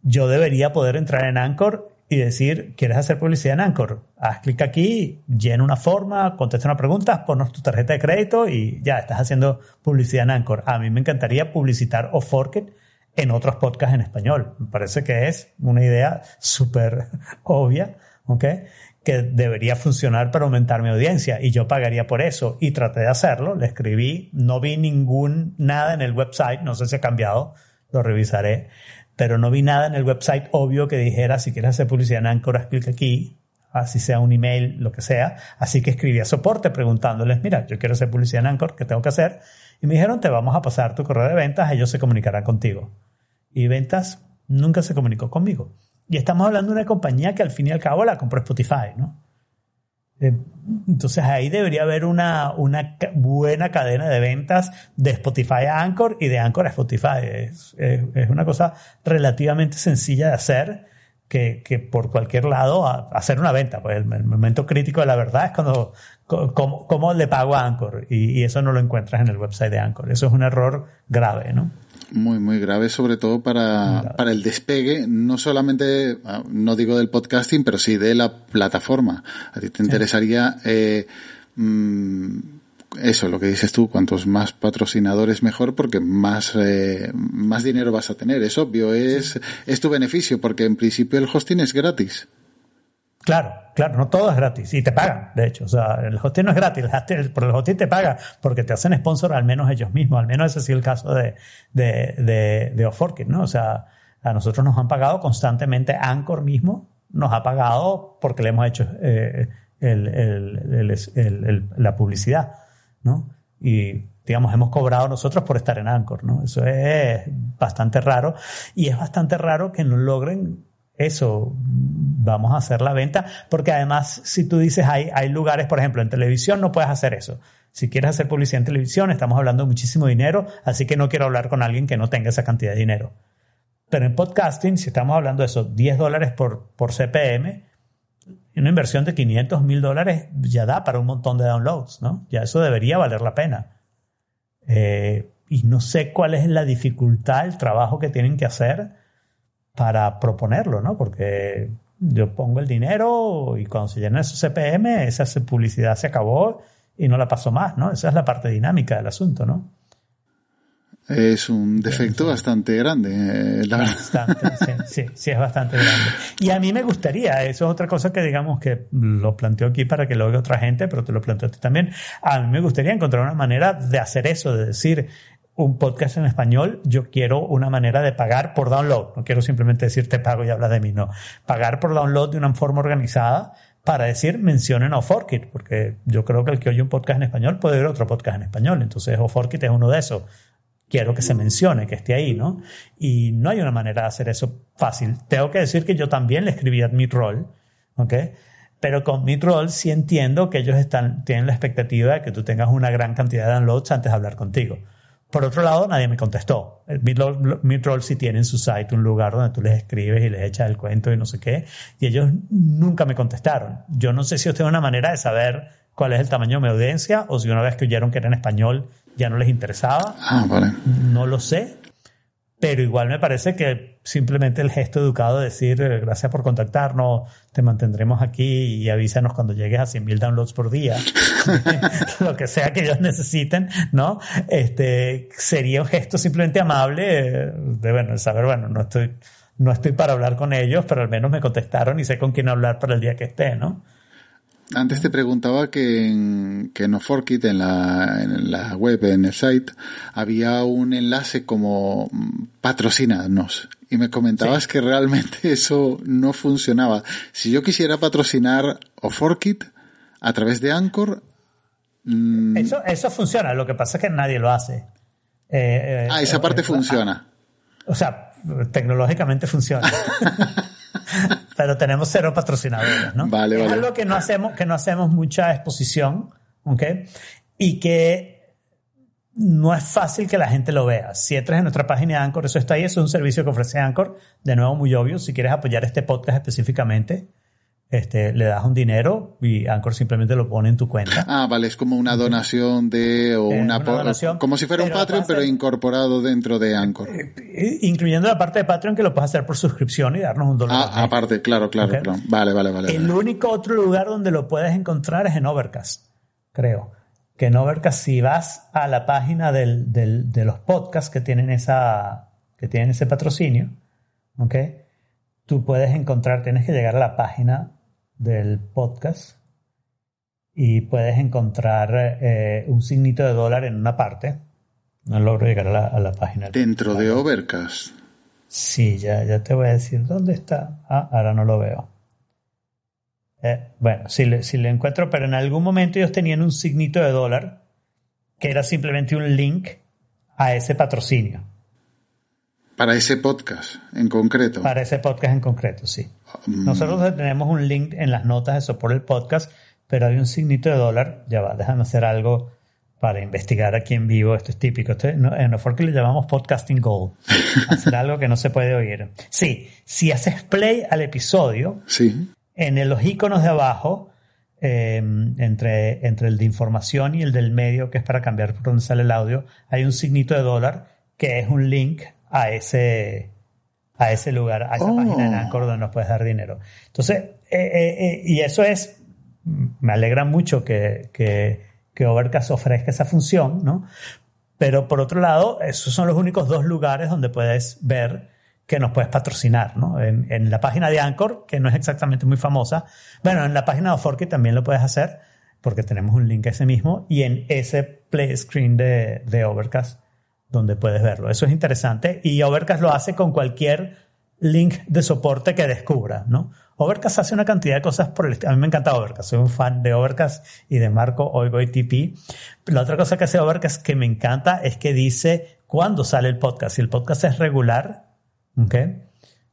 Yo debería poder entrar en Anchor y decir, ¿quieres hacer publicidad en Anchor? Haz clic aquí, llena una forma, contesta una pregunta, ponos tu tarjeta de crédito y ya estás haciendo publicidad en Anchor. A mí me encantaría publicitar o Forket en otros podcasts en español. Me parece que es una idea súper obvia, ¿ok? Que debería funcionar para aumentar mi audiencia y yo pagaría por eso y traté de hacerlo, le escribí, no vi ningún, nada en el website, no sé si ha cambiado, lo revisaré pero no vi nada en el website obvio que dijera si quieres hacer publicidad en Anchor, haz clic aquí, así sea un email, lo que sea. Así que escribí a soporte preguntándoles, mira, yo quiero hacer publicidad en Anchor, ¿qué tengo que hacer? Y me dijeron, te vamos a pasar tu correo de ventas, ellos se comunicarán contigo. Y ventas nunca se comunicó conmigo. Y estamos hablando de una compañía que al fin y al cabo la compró Spotify, ¿no? Entonces ahí debería haber una, una buena cadena de ventas de Spotify a Anchor y de Anchor a Spotify. Es, es, una cosa relativamente sencilla de hacer que, que por cualquier lado hacer una venta. Pues el, el, momento crítico de la verdad es cuando cómo, cómo le pago a Anchor y, y eso no lo encuentras en el website de Anchor. Eso es un error grave, ¿no? Muy, muy grave, sobre todo para, para el despegue, no solamente, no digo del podcasting, pero sí de la plataforma. A ti te interesaría, eh, mmm, eso, lo que dices tú, cuantos más patrocinadores mejor, porque más, eh, más dinero vas a tener. Es obvio, es, es tu beneficio, porque en principio el hosting es gratis. Claro, claro, no todo es gratis y te pagan, de hecho. O sea, el hosting no es gratis, por el hosting te paga porque te hacen sponsor al menos ellos mismos. Al menos ese sido el caso de, de, de, de Oforkit, ¿no? O sea, a nosotros nos han pagado constantemente, Anchor mismo nos ha pagado porque le hemos hecho eh, el, el, el, la publicidad, ¿no? Y digamos, hemos cobrado nosotros por estar en Anchor, ¿no? Eso es bastante raro y es bastante raro que no logren eso, vamos a hacer la venta, porque además, si tú dices, hay, hay lugares, por ejemplo, en televisión no puedes hacer eso. Si quieres hacer publicidad en televisión, estamos hablando de muchísimo dinero, así que no quiero hablar con alguien que no tenga esa cantidad de dinero. Pero en podcasting, si estamos hablando de eso, 10 dólares por, por CPM, una inversión de 500 mil dólares ya da para un montón de downloads, ¿no? Ya eso debería valer la pena. Eh, y no sé cuál es la dificultad, el trabajo que tienen que hacer para proponerlo, ¿no? Porque yo pongo el dinero y cuando se llena esos CPM, esa publicidad se acabó y no la paso más, ¿no? Esa es la parte dinámica del asunto, ¿no? Es un defecto bastante grande, eh, la verdad. Bastante, sí, sí, sí, es bastante grande. Y a mí me gustaría, eso es otra cosa que digamos que lo planteo aquí para que lo vea otra gente, pero te lo planteo a ti también. A mí me gustaría encontrar una manera de hacer eso, de decir, un podcast en español, yo quiero una manera de pagar por download. No quiero simplemente decir te pago y habla de mí, no. Pagar por download de una forma organizada para decir mencionen a Oforkit, porque yo creo que el que oye un podcast en español puede oír otro podcast en español. Entonces Oforkit es uno de esos quiero que se mencione, que esté ahí, ¿no? Y no hay una manera de hacer eso fácil. Tengo que decir que yo también le escribí a Midroll, ¿ok? Pero con Midroll sí entiendo que ellos están, tienen la expectativa de que tú tengas una gran cantidad de downloads antes de hablar contigo. Por otro lado, nadie me contestó. Midroll sí tiene en su site un lugar donde tú les escribes y les echas el cuento y no sé qué, y ellos nunca me contestaron. Yo no sé si usted tiene una manera de saber cuál es el tamaño de mi audiencia o si una vez que oyeron que era en español ya no les interesaba. Ah, vale. No lo sé. Pero igual me parece que simplemente el gesto educado de decir eh, gracias por contactarnos, te mantendremos aquí y avísanos cuando llegues a 100.000 downloads por día, lo que sea que ellos necesiten, ¿no? Este sería un gesto simplemente amable eh, de bueno, saber, bueno, no estoy, no estoy para hablar con ellos, pero al menos me contestaron y sé con quién hablar para el día que esté, ¿no? Antes te preguntaba que en, que en Oforkit, en la, en la web, en el site, había un enlace como mm, patrocinadnos. Y me comentabas que realmente eso no funcionaba. Si yo quisiera patrocinar Oforkit a través de Anchor. Mm, eso, eso funciona, lo que pasa es que nadie lo hace. Eh, eh, ah, esa parte eh, funciona. O sea, tecnológicamente funciona. pero tenemos cero patrocinadores, ¿no? Vale, es vale. algo que no hacemos, que no hacemos mucha exposición, ¿ok? Y que no es fácil que la gente lo vea. Si entras en nuestra página de Anchor, eso está ahí, eso es un servicio que ofrece Anchor, de nuevo muy obvio, si quieres apoyar este podcast específicamente, este, le das un dinero y Anchor simplemente lo pone en tu cuenta. Ah, vale, es como una donación de, o Eh, una, una donación, como si fuera un Patreon, pero incorporado dentro de Anchor. Eh, Incluyendo la parte de Patreon que lo puedes hacer por suscripción y darnos un dólar. Ah, aparte, claro, claro, claro. Vale, vale, vale. El vale. único otro lugar donde lo puedes encontrar es en Overcast, creo. Que en Overcast, si vas a la página del, del- de los podcasts que tienen, esa, que tienen ese patrocinio, ¿ok? Tú puedes encontrar, tienes que llegar a la página del podcast y puedes encontrar eh, un signito de dólar en una parte. No logro llegar a la, a la página. Dentro de Overcast. Sí, ya, ya te voy a decir dónde está. Ah, ahora no lo veo. Eh, bueno, si le, si le encuentro, pero en algún momento ellos tenían un signito de dólar que era simplemente un link a ese patrocinio, Para ese podcast en concreto. para ese podcast en concreto, sí. Mm, Nosotros tenemos un link en las notas de soporte del podcast, pero hay un signito de dólar. Ya va, déjame hacer algo para investigar aquí en vivo. Esto es típico. Esto, no, en Ofork le llamamos podcasting gold. Hacer algo que no se puede oír. Sí, si haces play al episodio, Sí. en el- los iconos de abajo, eh, entre, entre el de información y el del medio, que es para cambiar por donde sale el audio, hay un signito de dólar que es un link a ese, a ese lugar, a esa Oh. página en Anchor donde nos puedes dar dinero. Entonces, eh, eh, eh, y eso es, me alegra mucho que, que, que Overcast ofrezca esa función, ¿no? Pero por otro lado, esos son los únicos dos lugares donde puedes ver que nos puedes patrocinar, ¿no? En, en la página de Anchor, que no es exactamente muy famosa. Bueno, en la página de Forky también lo puedes hacer, porque tenemos un link a ese mismo, y en ese play screen de, de Overcast, donde puedes verlo. Eso es interesante. Y Overcast lo hace con cualquier link de soporte que descubra, ¿no? Overcast hace una cantidad de cosas por el. A mí me encanta Overcast. Soy un fan de Overcast y de Marco Oigo TP. La otra cosa que hace Overcast que me encanta es que dice cuándo sale el podcast. Si el podcast es regular, ¿ok?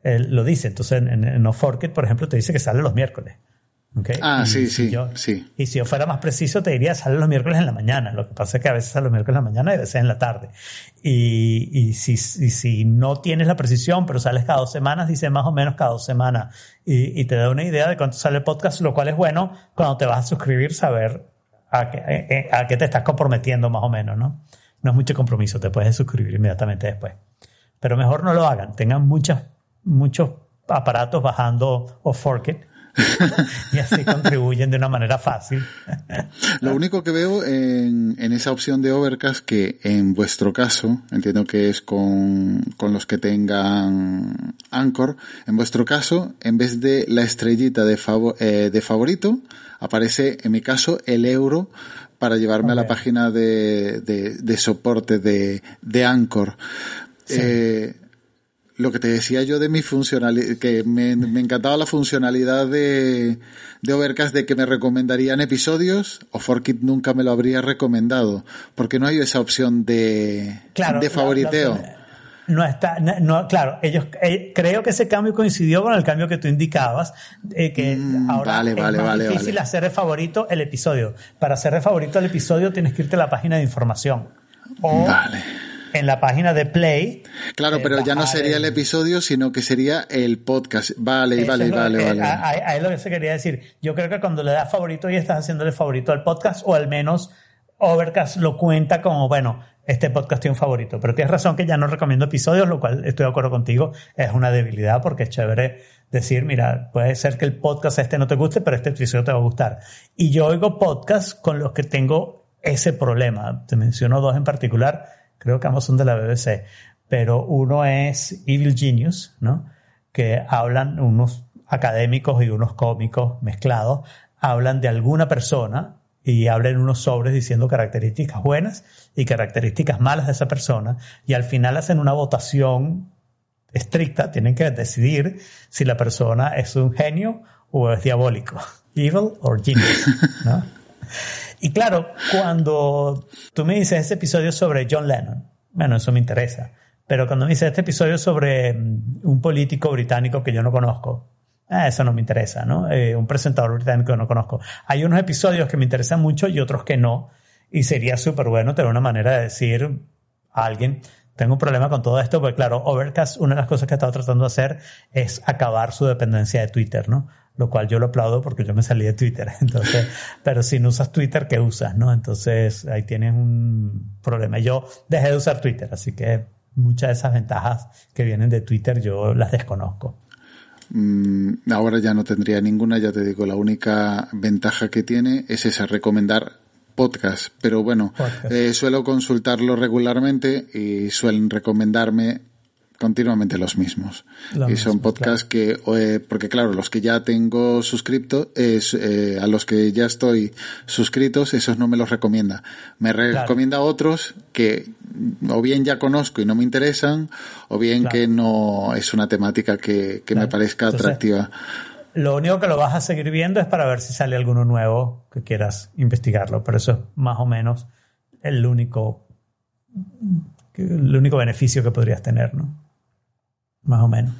Él lo dice. Entonces en, en, en por ejemplo, te dice que sale los miércoles. ¿Ok? Ah, Y sí, sí, yo- sí. y si yo fuera más preciso, te diría sale los miércoles en la mañana. Lo que pasa es que a veces sale los miércoles en la mañana y a veces en la tarde. Y, y si, y si no tienes la precisión, pero sales cada dos semanas, dice más o menos cada dos semanas. Y, y te da una idea de cuánto sale el podcast, lo cual es bueno cuando te vas a suscribir, saber a qué, eh, eh, a qué te estás comprometiendo más o menos, ¿no? No es mucho compromiso, te puedes suscribir inmediatamente después. Pero mejor no lo hagan. Tengan muchas, muchos aparatos bajando o Forkit y así contribuyen de una manera fácil. Lo único que veo en, en, esa opción de Overcast que en vuestro caso, entiendo que es con, con los que tengan Anchor, en vuestro caso, en vez de la estrellita de, favor, eh, de favorito, aparece en mi caso el euro para llevarme a la página de, de, de soporte de, de Anchor. Sí. Eh, lo que te decía yo de mi funcionalidad, que me, me, encantaba la funcionalidad de, de Overcast de que me recomendarían episodios, o Forkit nunca me lo habría recomendado, porque no hay esa opción de, claro, de favoriteo. La, no está, no, claro, ellos, eh, creo que ese cambio coincidió con el cambio que tú indicabas, eh, que mm, ahora vale, es vale, más vale, difícil hacer de favorito el episodio. Para hacer de favorito el episodio tienes que irte a la página de información. O Vale. En la página de Play. Claro, eh, pero ya no sería el episodio, sino que sería el podcast. Vale, Eso vale, vale, eh, vale. a- a- a- es lo que se quería decir. Yo creo que cuando le das favorito y estás haciéndole favorito al podcast, o al menos Overcast lo cuenta como, bueno, este podcast tiene un favorito. Pero tienes razón que ya no recomiendo episodios, lo cual estoy de acuerdo contigo, es una debilidad porque es chévere decir, mira, puede ser que el podcast este no te guste, pero este episodio te va a gustar. Y yo oigo podcasts con los que tengo ese problema. Te menciono dos en particular, creo que ambos son de la BBC, pero uno es Evil Genius, ¿no? Que hablan unos académicos y unos cómicos mezclados, hablan de alguna persona y abren unos sobres diciendo características buenas y características malas de esa persona y al final hacen una votación estricta, tienen que decidir si la persona es un genio o es diabólico, evil or genius, ¿no? Y claro, cuando tú me dices este episodio sobre John Lennon, bueno, eso me interesa, pero cuando me dices este episodio sobre mm, un político británico que yo no conozco, ah, eso no me interesa, ¿no? Eh, un presentador británico que no conozco. Hay unos episodios que me interesan mucho y otros que no, y sería súper bueno tener una manera de decir a alguien, tengo un problema con todo esto, porque claro, Overcast, una de las cosas que ha estado tratando de hacer es acabar su dependencia de Twitter, ¿no? Lo cual yo lo aplaudo porque yo me salí de Twitter. Entonces, pero si no usas Twitter, ¿qué usas, no? Entonces, ahí tienes un problema. Yo dejé de usar Twitter, así que muchas de esas ventajas que vienen de Twitter yo las desconozco. Mm, ahora ya no tendría ninguna, ya te digo, la única ventaja que tiene es esa, recomendar podcast. Pero bueno, Podcast. eh, suelo consultarlo regularmente y suelen recomendarme continuamente los mismos. Lo y son podcasts que, eh, porque claro, los que ya tengo suscrito, es, eh, a los que ya estoy suscritos, esos no me los recomienda. Me recomienda otros que o bien ya conozco y no me interesan, o bien Claro. que no es una temática que, que me Claro. parezca Entonces, atractiva. Lo único que lo vas a seguir viendo es para ver si sale alguno nuevo que quieras investigarlo, pero eso es más o menos el único, el único beneficio que podrías tener, ¿no? Más o menos.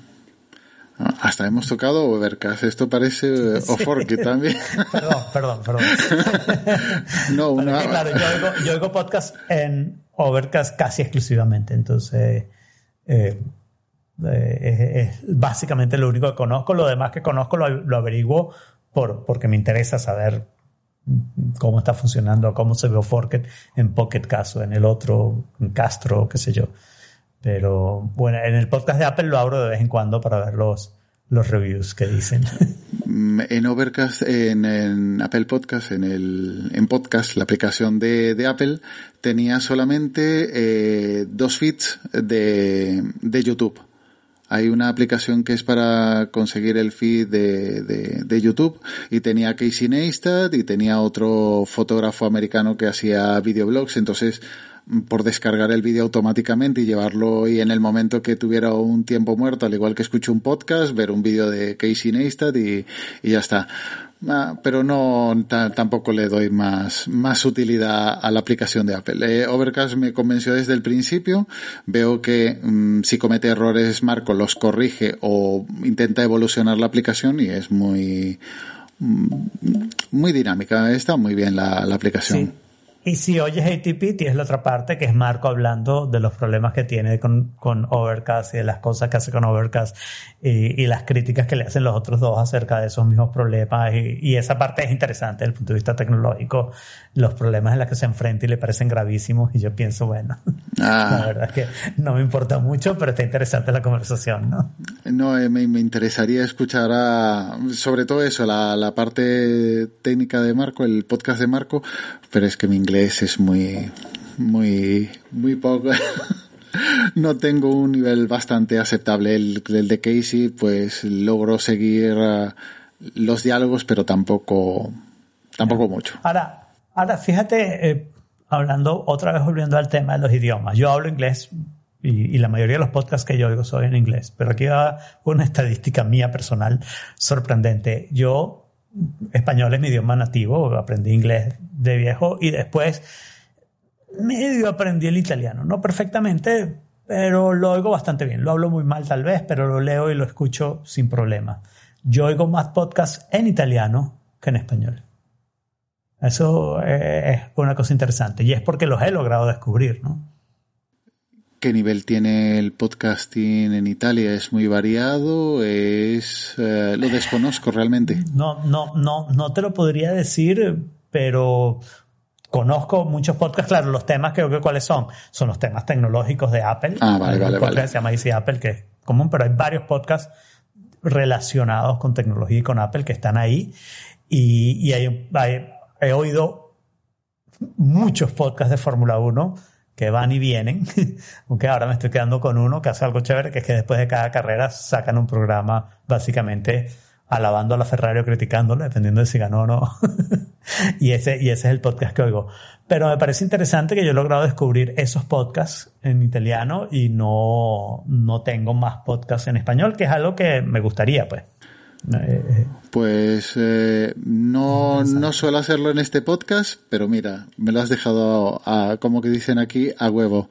Hasta hemos tocado Overcast. Esto parece eh, Sí. Oforque también. Perdón, perdón, perdón. no, una, que, claro, yo oigo, yo oigo podcast en Overcast casi exclusivamente, entonces eh, eh, es, básicamente lo único que conozco. Lo demás que conozco lo, lo averiguo por, porque me interesa saber cómo está funcionando, cómo se ve Forket en Pocket Cast o en el otro, en Castro, qué sé yo. Pero bueno, en el podcast de Apple lo abro de vez en cuando para ver los, los reviews que dicen. Mm, en Overcast, en, en Apple Podcast, en el en podcast, la aplicación de, de Apple tenía solamente eh, dos feeds de, de YouTube. Hay una aplicación que es para conseguir el feed de, de, de YouTube y tenía Casey Neistat y tenía otro fotógrafo americano que hacía videoblogs. Entonces, por descargar el vídeo automáticamente y llevarlo y en el momento que tuviera un tiempo muerto, al igual que escucho un podcast, ver un vídeo de Casey Neistat y, y ya está. Ah, pero no ta- tampoco le doy más más utilidad a la aplicación de Apple. Eh, Overcast me convenció desde el principio. Veo que mm, si comete errores Marco los corrige o intenta evolucionar la aplicación y es muy mm, muy dinámica. Está muy bien la, la aplicación. Y si oyes ATP, tienes la otra parte que es Marco hablando de los problemas que tiene con, con Overcast y de las cosas que hace con Overcast y, y, las críticas que le hacen los otros dos acerca de esos mismos problemas. Y, y, esa parte es interesante desde el punto de vista tecnológico, los problemas en los que se enfrenta y le parecen gravísimos. Y yo pienso, bueno, ah. la verdad es que no me importa mucho, pero está interesante la conversación, ¿no? No, eh, me, me, interesaría escuchar a, sobre todo eso, la, la parte técnica de Marco, el podcast de Marco, pero es que mi inglés es muy, muy, muy poco. no tengo un nivel bastante aceptable. El, de Casey, pues logro seguir uh, los diálogos, pero tampoco, tampoco mucho. Ahora, ahora fíjate, eh, hablando otra vez volviendo al tema de los idiomas. Yo hablo inglés y, y, la mayoría de los podcasts que yo oigo son en inglés, pero aquí va una estadística mía personal sorprendente. Yo español es mi idioma nativo, aprendí inglés de viejo y después medio aprendí el italiano, no perfectamente, pero lo oigo bastante bien. Lo hablo muy mal tal vez, pero lo leo y lo escucho sin problema. Yo oigo más podcasts en italiano que en español. Eso es una cosa interesante y es porque los he logrado descubrir, ¿no? ¿Qué nivel tiene el podcasting en Italia? ¿Es muy variado? ¿Es, eh, lo desconozco realmente. No, no, no, no te lo podría decir, pero conozco muchos podcasts. Claro, los temas creo que cuáles son. Son los temas tecnológicos de Apple. Ah, vale, vale, vale. Se llama Easy Apple, que es común, pero hay varios podcasts relacionados con tecnología y con Apple que están ahí. Y, y hay, hay, he oído muchos podcasts de Fórmula 1 que van y vienen, aunque ahora me estoy quedando con uno que hace algo chévere, que es que después de cada carrera sacan un programa básicamente alabando a la Ferrari o criticándolo, dependiendo de si ganó o no. y, ese, y ese es el podcast que oigo. Pero me parece interesante que yo he logrado descubrir esos podcasts en italiano y no, no tengo más podcasts en español, que es algo que me gustaría, pues. Pues eh, no, no suelo hacerlo en este podcast, pero mira, me lo has dejado a, como que dicen aquí, a huevo.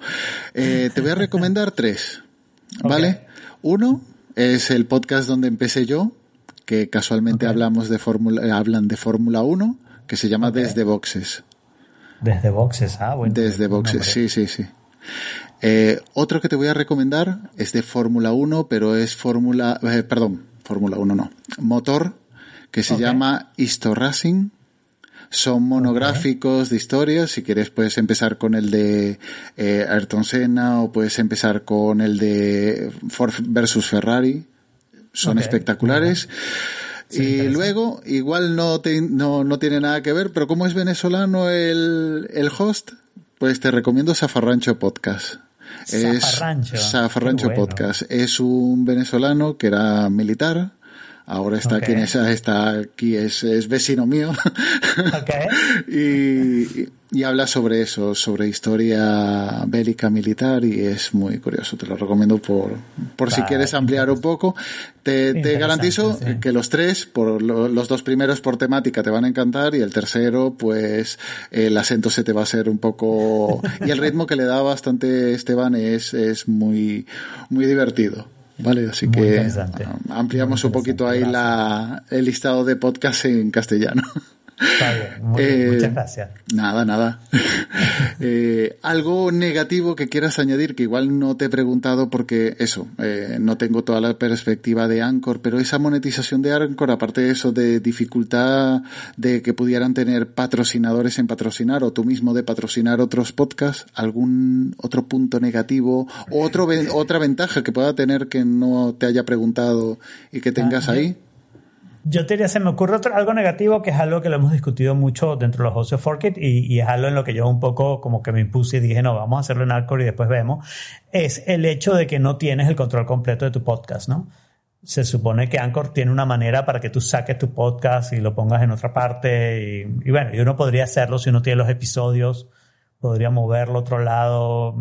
Eh, te voy a recomendar tres, ¿vale? Okay. Uno es el podcast donde empecé yo, que casualmente okay. hablamos de fórmula, hablan de Fórmula 1, que se llama okay. Desde Boxes. Desde Boxes, ah, bueno. Desde Boxes, sí, sí, sí. Eh, otro que te voy a recomendar es de Fórmula 1, pero es Fórmula, eh, perdón, Fórmula 1 no, motor, que se okay. llama Histo Racing. Son monográficos de historias. Si quieres puedes empezar con el de eh, Ayrton Senna o puedes empezar con el de Ford versus Ferrari. Son okay. espectaculares. Sí, y luego, igual no, te, no, no tiene nada que ver, pero como es venezolano el, el host, pues te recomiendo Zafarrancho Podcast. Zafarrancho. Es Zafarrancho bueno. Podcast. Es un venezolano que era militar. Ahora está okay. aquí en esa, está aquí, es, es vecino mío. Okay. y, y, habla sobre eso, sobre historia bélica militar y es muy curioso. Te lo recomiendo por, por vale. si quieres ampliar un poco. Te, te garantizo sí. que los tres, por lo, los dos primeros por temática te van a encantar y el tercero, pues el acento se te va a hacer un poco y el ritmo que le da bastante Esteban es, es muy, muy divertido. Vale, así Muy que ampliamos un poquito ahí la, el listado de podcast en castellano. Está bien, muy eh, muchas gracias. Nada, nada. eh, algo negativo que quieras añadir, que igual no te he preguntado porque eso, eh, no tengo toda la perspectiva de Anchor, pero esa monetización de Anchor, aparte de eso, de dificultad de que pudieran tener patrocinadores en patrocinar o tú mismo de patrocinar otros podcasts, algún otro punto negativo o otro, otra ventaja que pueda tener que no te haya preguntado y que tengas ah, ahí. Yo te diría, se me ocurre algo negativo que es algo que lo hemos discutido mucho dentro de los socios Forkit y, es algo en lo que yo un poco como que me impuse y dije, no, vamos a hacerlo en Alcor y después vemos, es el hecho de que no tienes el control completo de tu podcast, ¿no? Se supone que Anchor tiene una manera para que tú saques tu podcast y lo pongas en otra parte y, bueno, y uno podría hacerlo si uno tiene los episodios, podría moverlo a otro lado,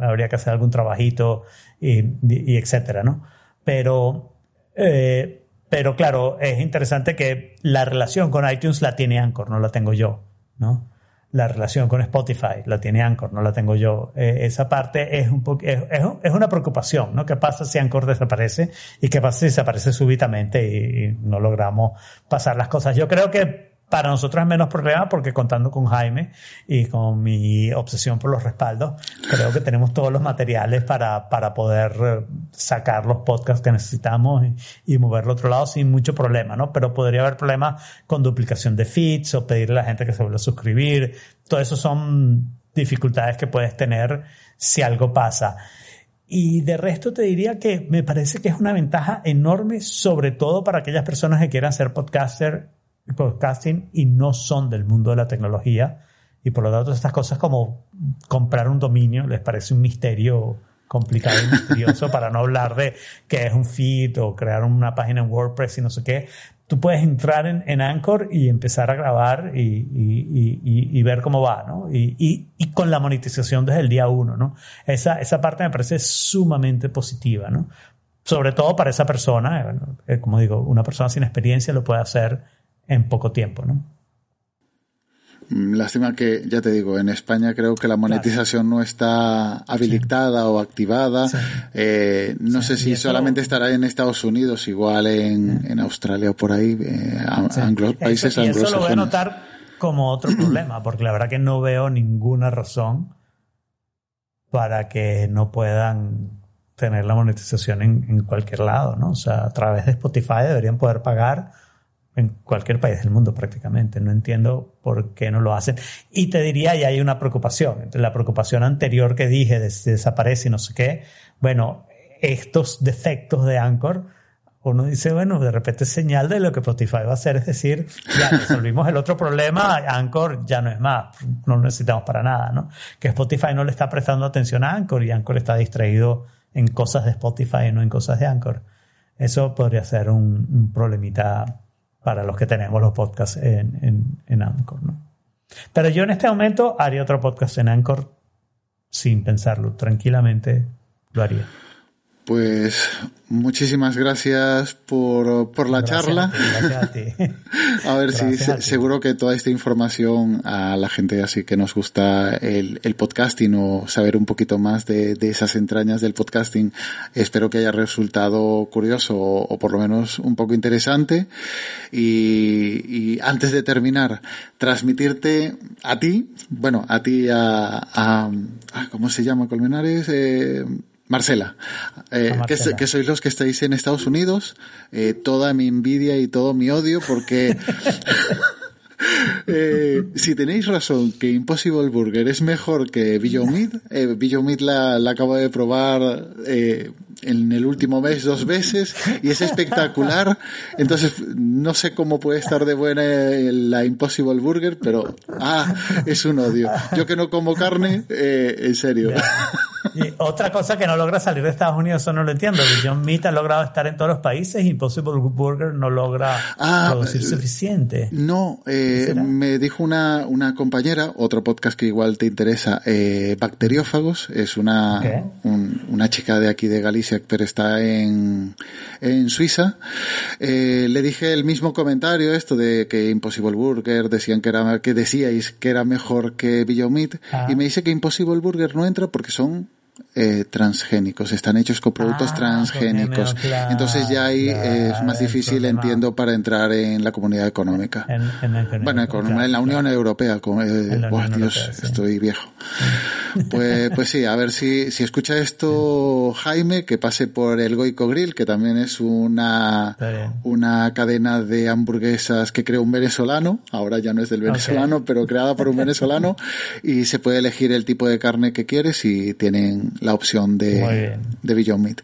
habría que hacer algún trabajito y, y etcétera, ¿no? Pero... Eh, pero claro, es interesante que la relación con iTunes la tiene Anchor, no la tengo yo, ¿no? La relación con Spotify la tiene Anchor, no la tengo yo. Eh, esa parte es, un es, es, una preocupación, ¿no? ¿Qué pasa si Anchor desaparece? ¿Y qué pasa si desaparece súbitamente y, y no logramos pasar las cosas? Yo creo que Para nosotros es menos problema porque contando con Jaime y con mi obsesión por los respaldos, creo que tenemos todos los materiales para, para poder eh, sacar los podcasts que necesitamos y, y moverlo a otro lado sin mucho problema, ¿no? Pero podría haber problemas con duplicación de feeds o pedirle a la gente que se vuelva a suscribir. Todo eso son dificultades que puedes tener si algo pasa. Y de resto te diría que me parece que es una ventaja enorme, sobre todo para aquellas personas que quieran ser podcaster podcasting y no son del mundo de la tecnología. Y por lo tanto, estas cosas como comprar un dominio les parece un misterio complicado y misterioso para no hablar de qué es un feed o crear una página en WordPress y no sé qué. Tú puedes entrar en, en Anchor y empezar a grabar y, y, y, y ver cómo va, ¿no? Y, con la monetización desde el día uno, ¿no? Esa, esa parte me parece sumamente positiva, ¿no? Sobre todo para esa persona, eh, como digo, una persona sin experiencia lo puede hacer en poco tiempo, ¿no? Mm, lástima que, ya te digo, en España creo que la monetización no está habilitada o activada. Eh, no sé si solamente estará en Estados Unidos, igual en, en Australia o por ahí, eh, países anglosajones. Eso lo voy a notar como otro problema, porque la verdad que no veo ninguna razón para que no puedan tener la monetización en, en cualquier lado, ¿no? O sea, a través de Spotify deberían poder pagar en cualquier país del mundo prácticamente. No entiendo por qué no lo hacen. Y te diría, y hay una preocupación. La preocupación anterior que dije de desaparece y no sé qué, bueno, estos defectos de Anchor, uno dice, bueno, de repente es señal de lo que Spotify va a hacer, es decir, ya resolvimos el otro problema, Anchor ya no es más, no necesitamos para nada, ¿no? Que Spotify no le está prestando atención a Anchor y Anchor está distraído en cosas de Spotify y no en cosas de Anchor. Eso podría ser un problemita para los que tenemos los podcasts en, en, en Anchor. ¿no? Pero yo en este momento haría otro podcast en Anchor sin pensarlo, tranquilamente lo haría. Pues muchísimas gracias por, por la charla. A, ver si seguro que toda esta información a la gente así que nos gusta el, el podcasting o saber un poquito más de, de, esas entrañas del podcasting, espero que haya resultado curioso o, por lo menos un poco interesante. Y, y, antes de terminar, transmitirte a ti, bueno, a ti, a, a, a ¿cómo se llama Colmenares? Eh, Marcela, eh, Que, sois los que estáis en Estados Unidos, eh, toda mi envidia y todo mi odio porque eh, si tenéis razón que Impossible Burger es mejor que Beyond Meat, eh, Beyond Meat la, la, acabo de probar eh, en el último mes dos veces y es espectacular. Entonces, no sé cómo puede estar de buena la Impossible Burger, pero ah, es un odio. Yo que no como carne, eh, en serio. Y otra cosa que no logra salir de Estados Unidos, eso no lo entiendo. John Meat ha logrado estar en todos los países y Impossible Burger no logra ah, producir eh, suficiente. No, eh, me dijo una, una compañera, otro podcast que igual te interesa, eh, Bacteriófagos, es una, una chica de aquí de Galicia, pero está en, en Suiza. Eh, le dije el mismo comentario, esto de que Impossible Burger decían que era, que decíais que era mejor que Beyond Meat, ah. y me dice que Impossible Burger no entra porque son eh, transgénicos, están hechos con productos ah, transgénicos. Entonces ya ahí es más difícil, entiendo, para entrar en la comunidad económica. bueno, en la Unión Europea. Eh, Dios, estoy viejo. Pues, pues sí, a ver si, si escucha esto Jaime, que pase por el Goico Grill, que también es una, una cadena de hamburguesas que creó un venezolano, ahora ya no es del venezolano, pero creada por un venezolano, y se puede elegir el tipo de carne que quieres y tienen la opción de, de Beyond Meat.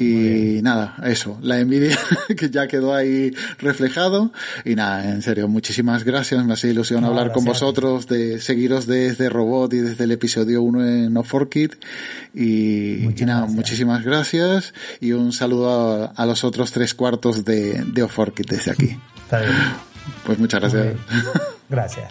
Y nada, eso, la envidia que ya quedó ahí reflejado. Y nada, en serio, muchísimas gracias. Me hace ilusión hablar con vosotros, de seguiros desde Robot y desde el episodio 1 en No For Kid. Y, nada, muchísimas gracias. Y un saludo a, los otros tres cuartos de, de Off desde aquí. Está bien. Pues muchas gracias. Gracias.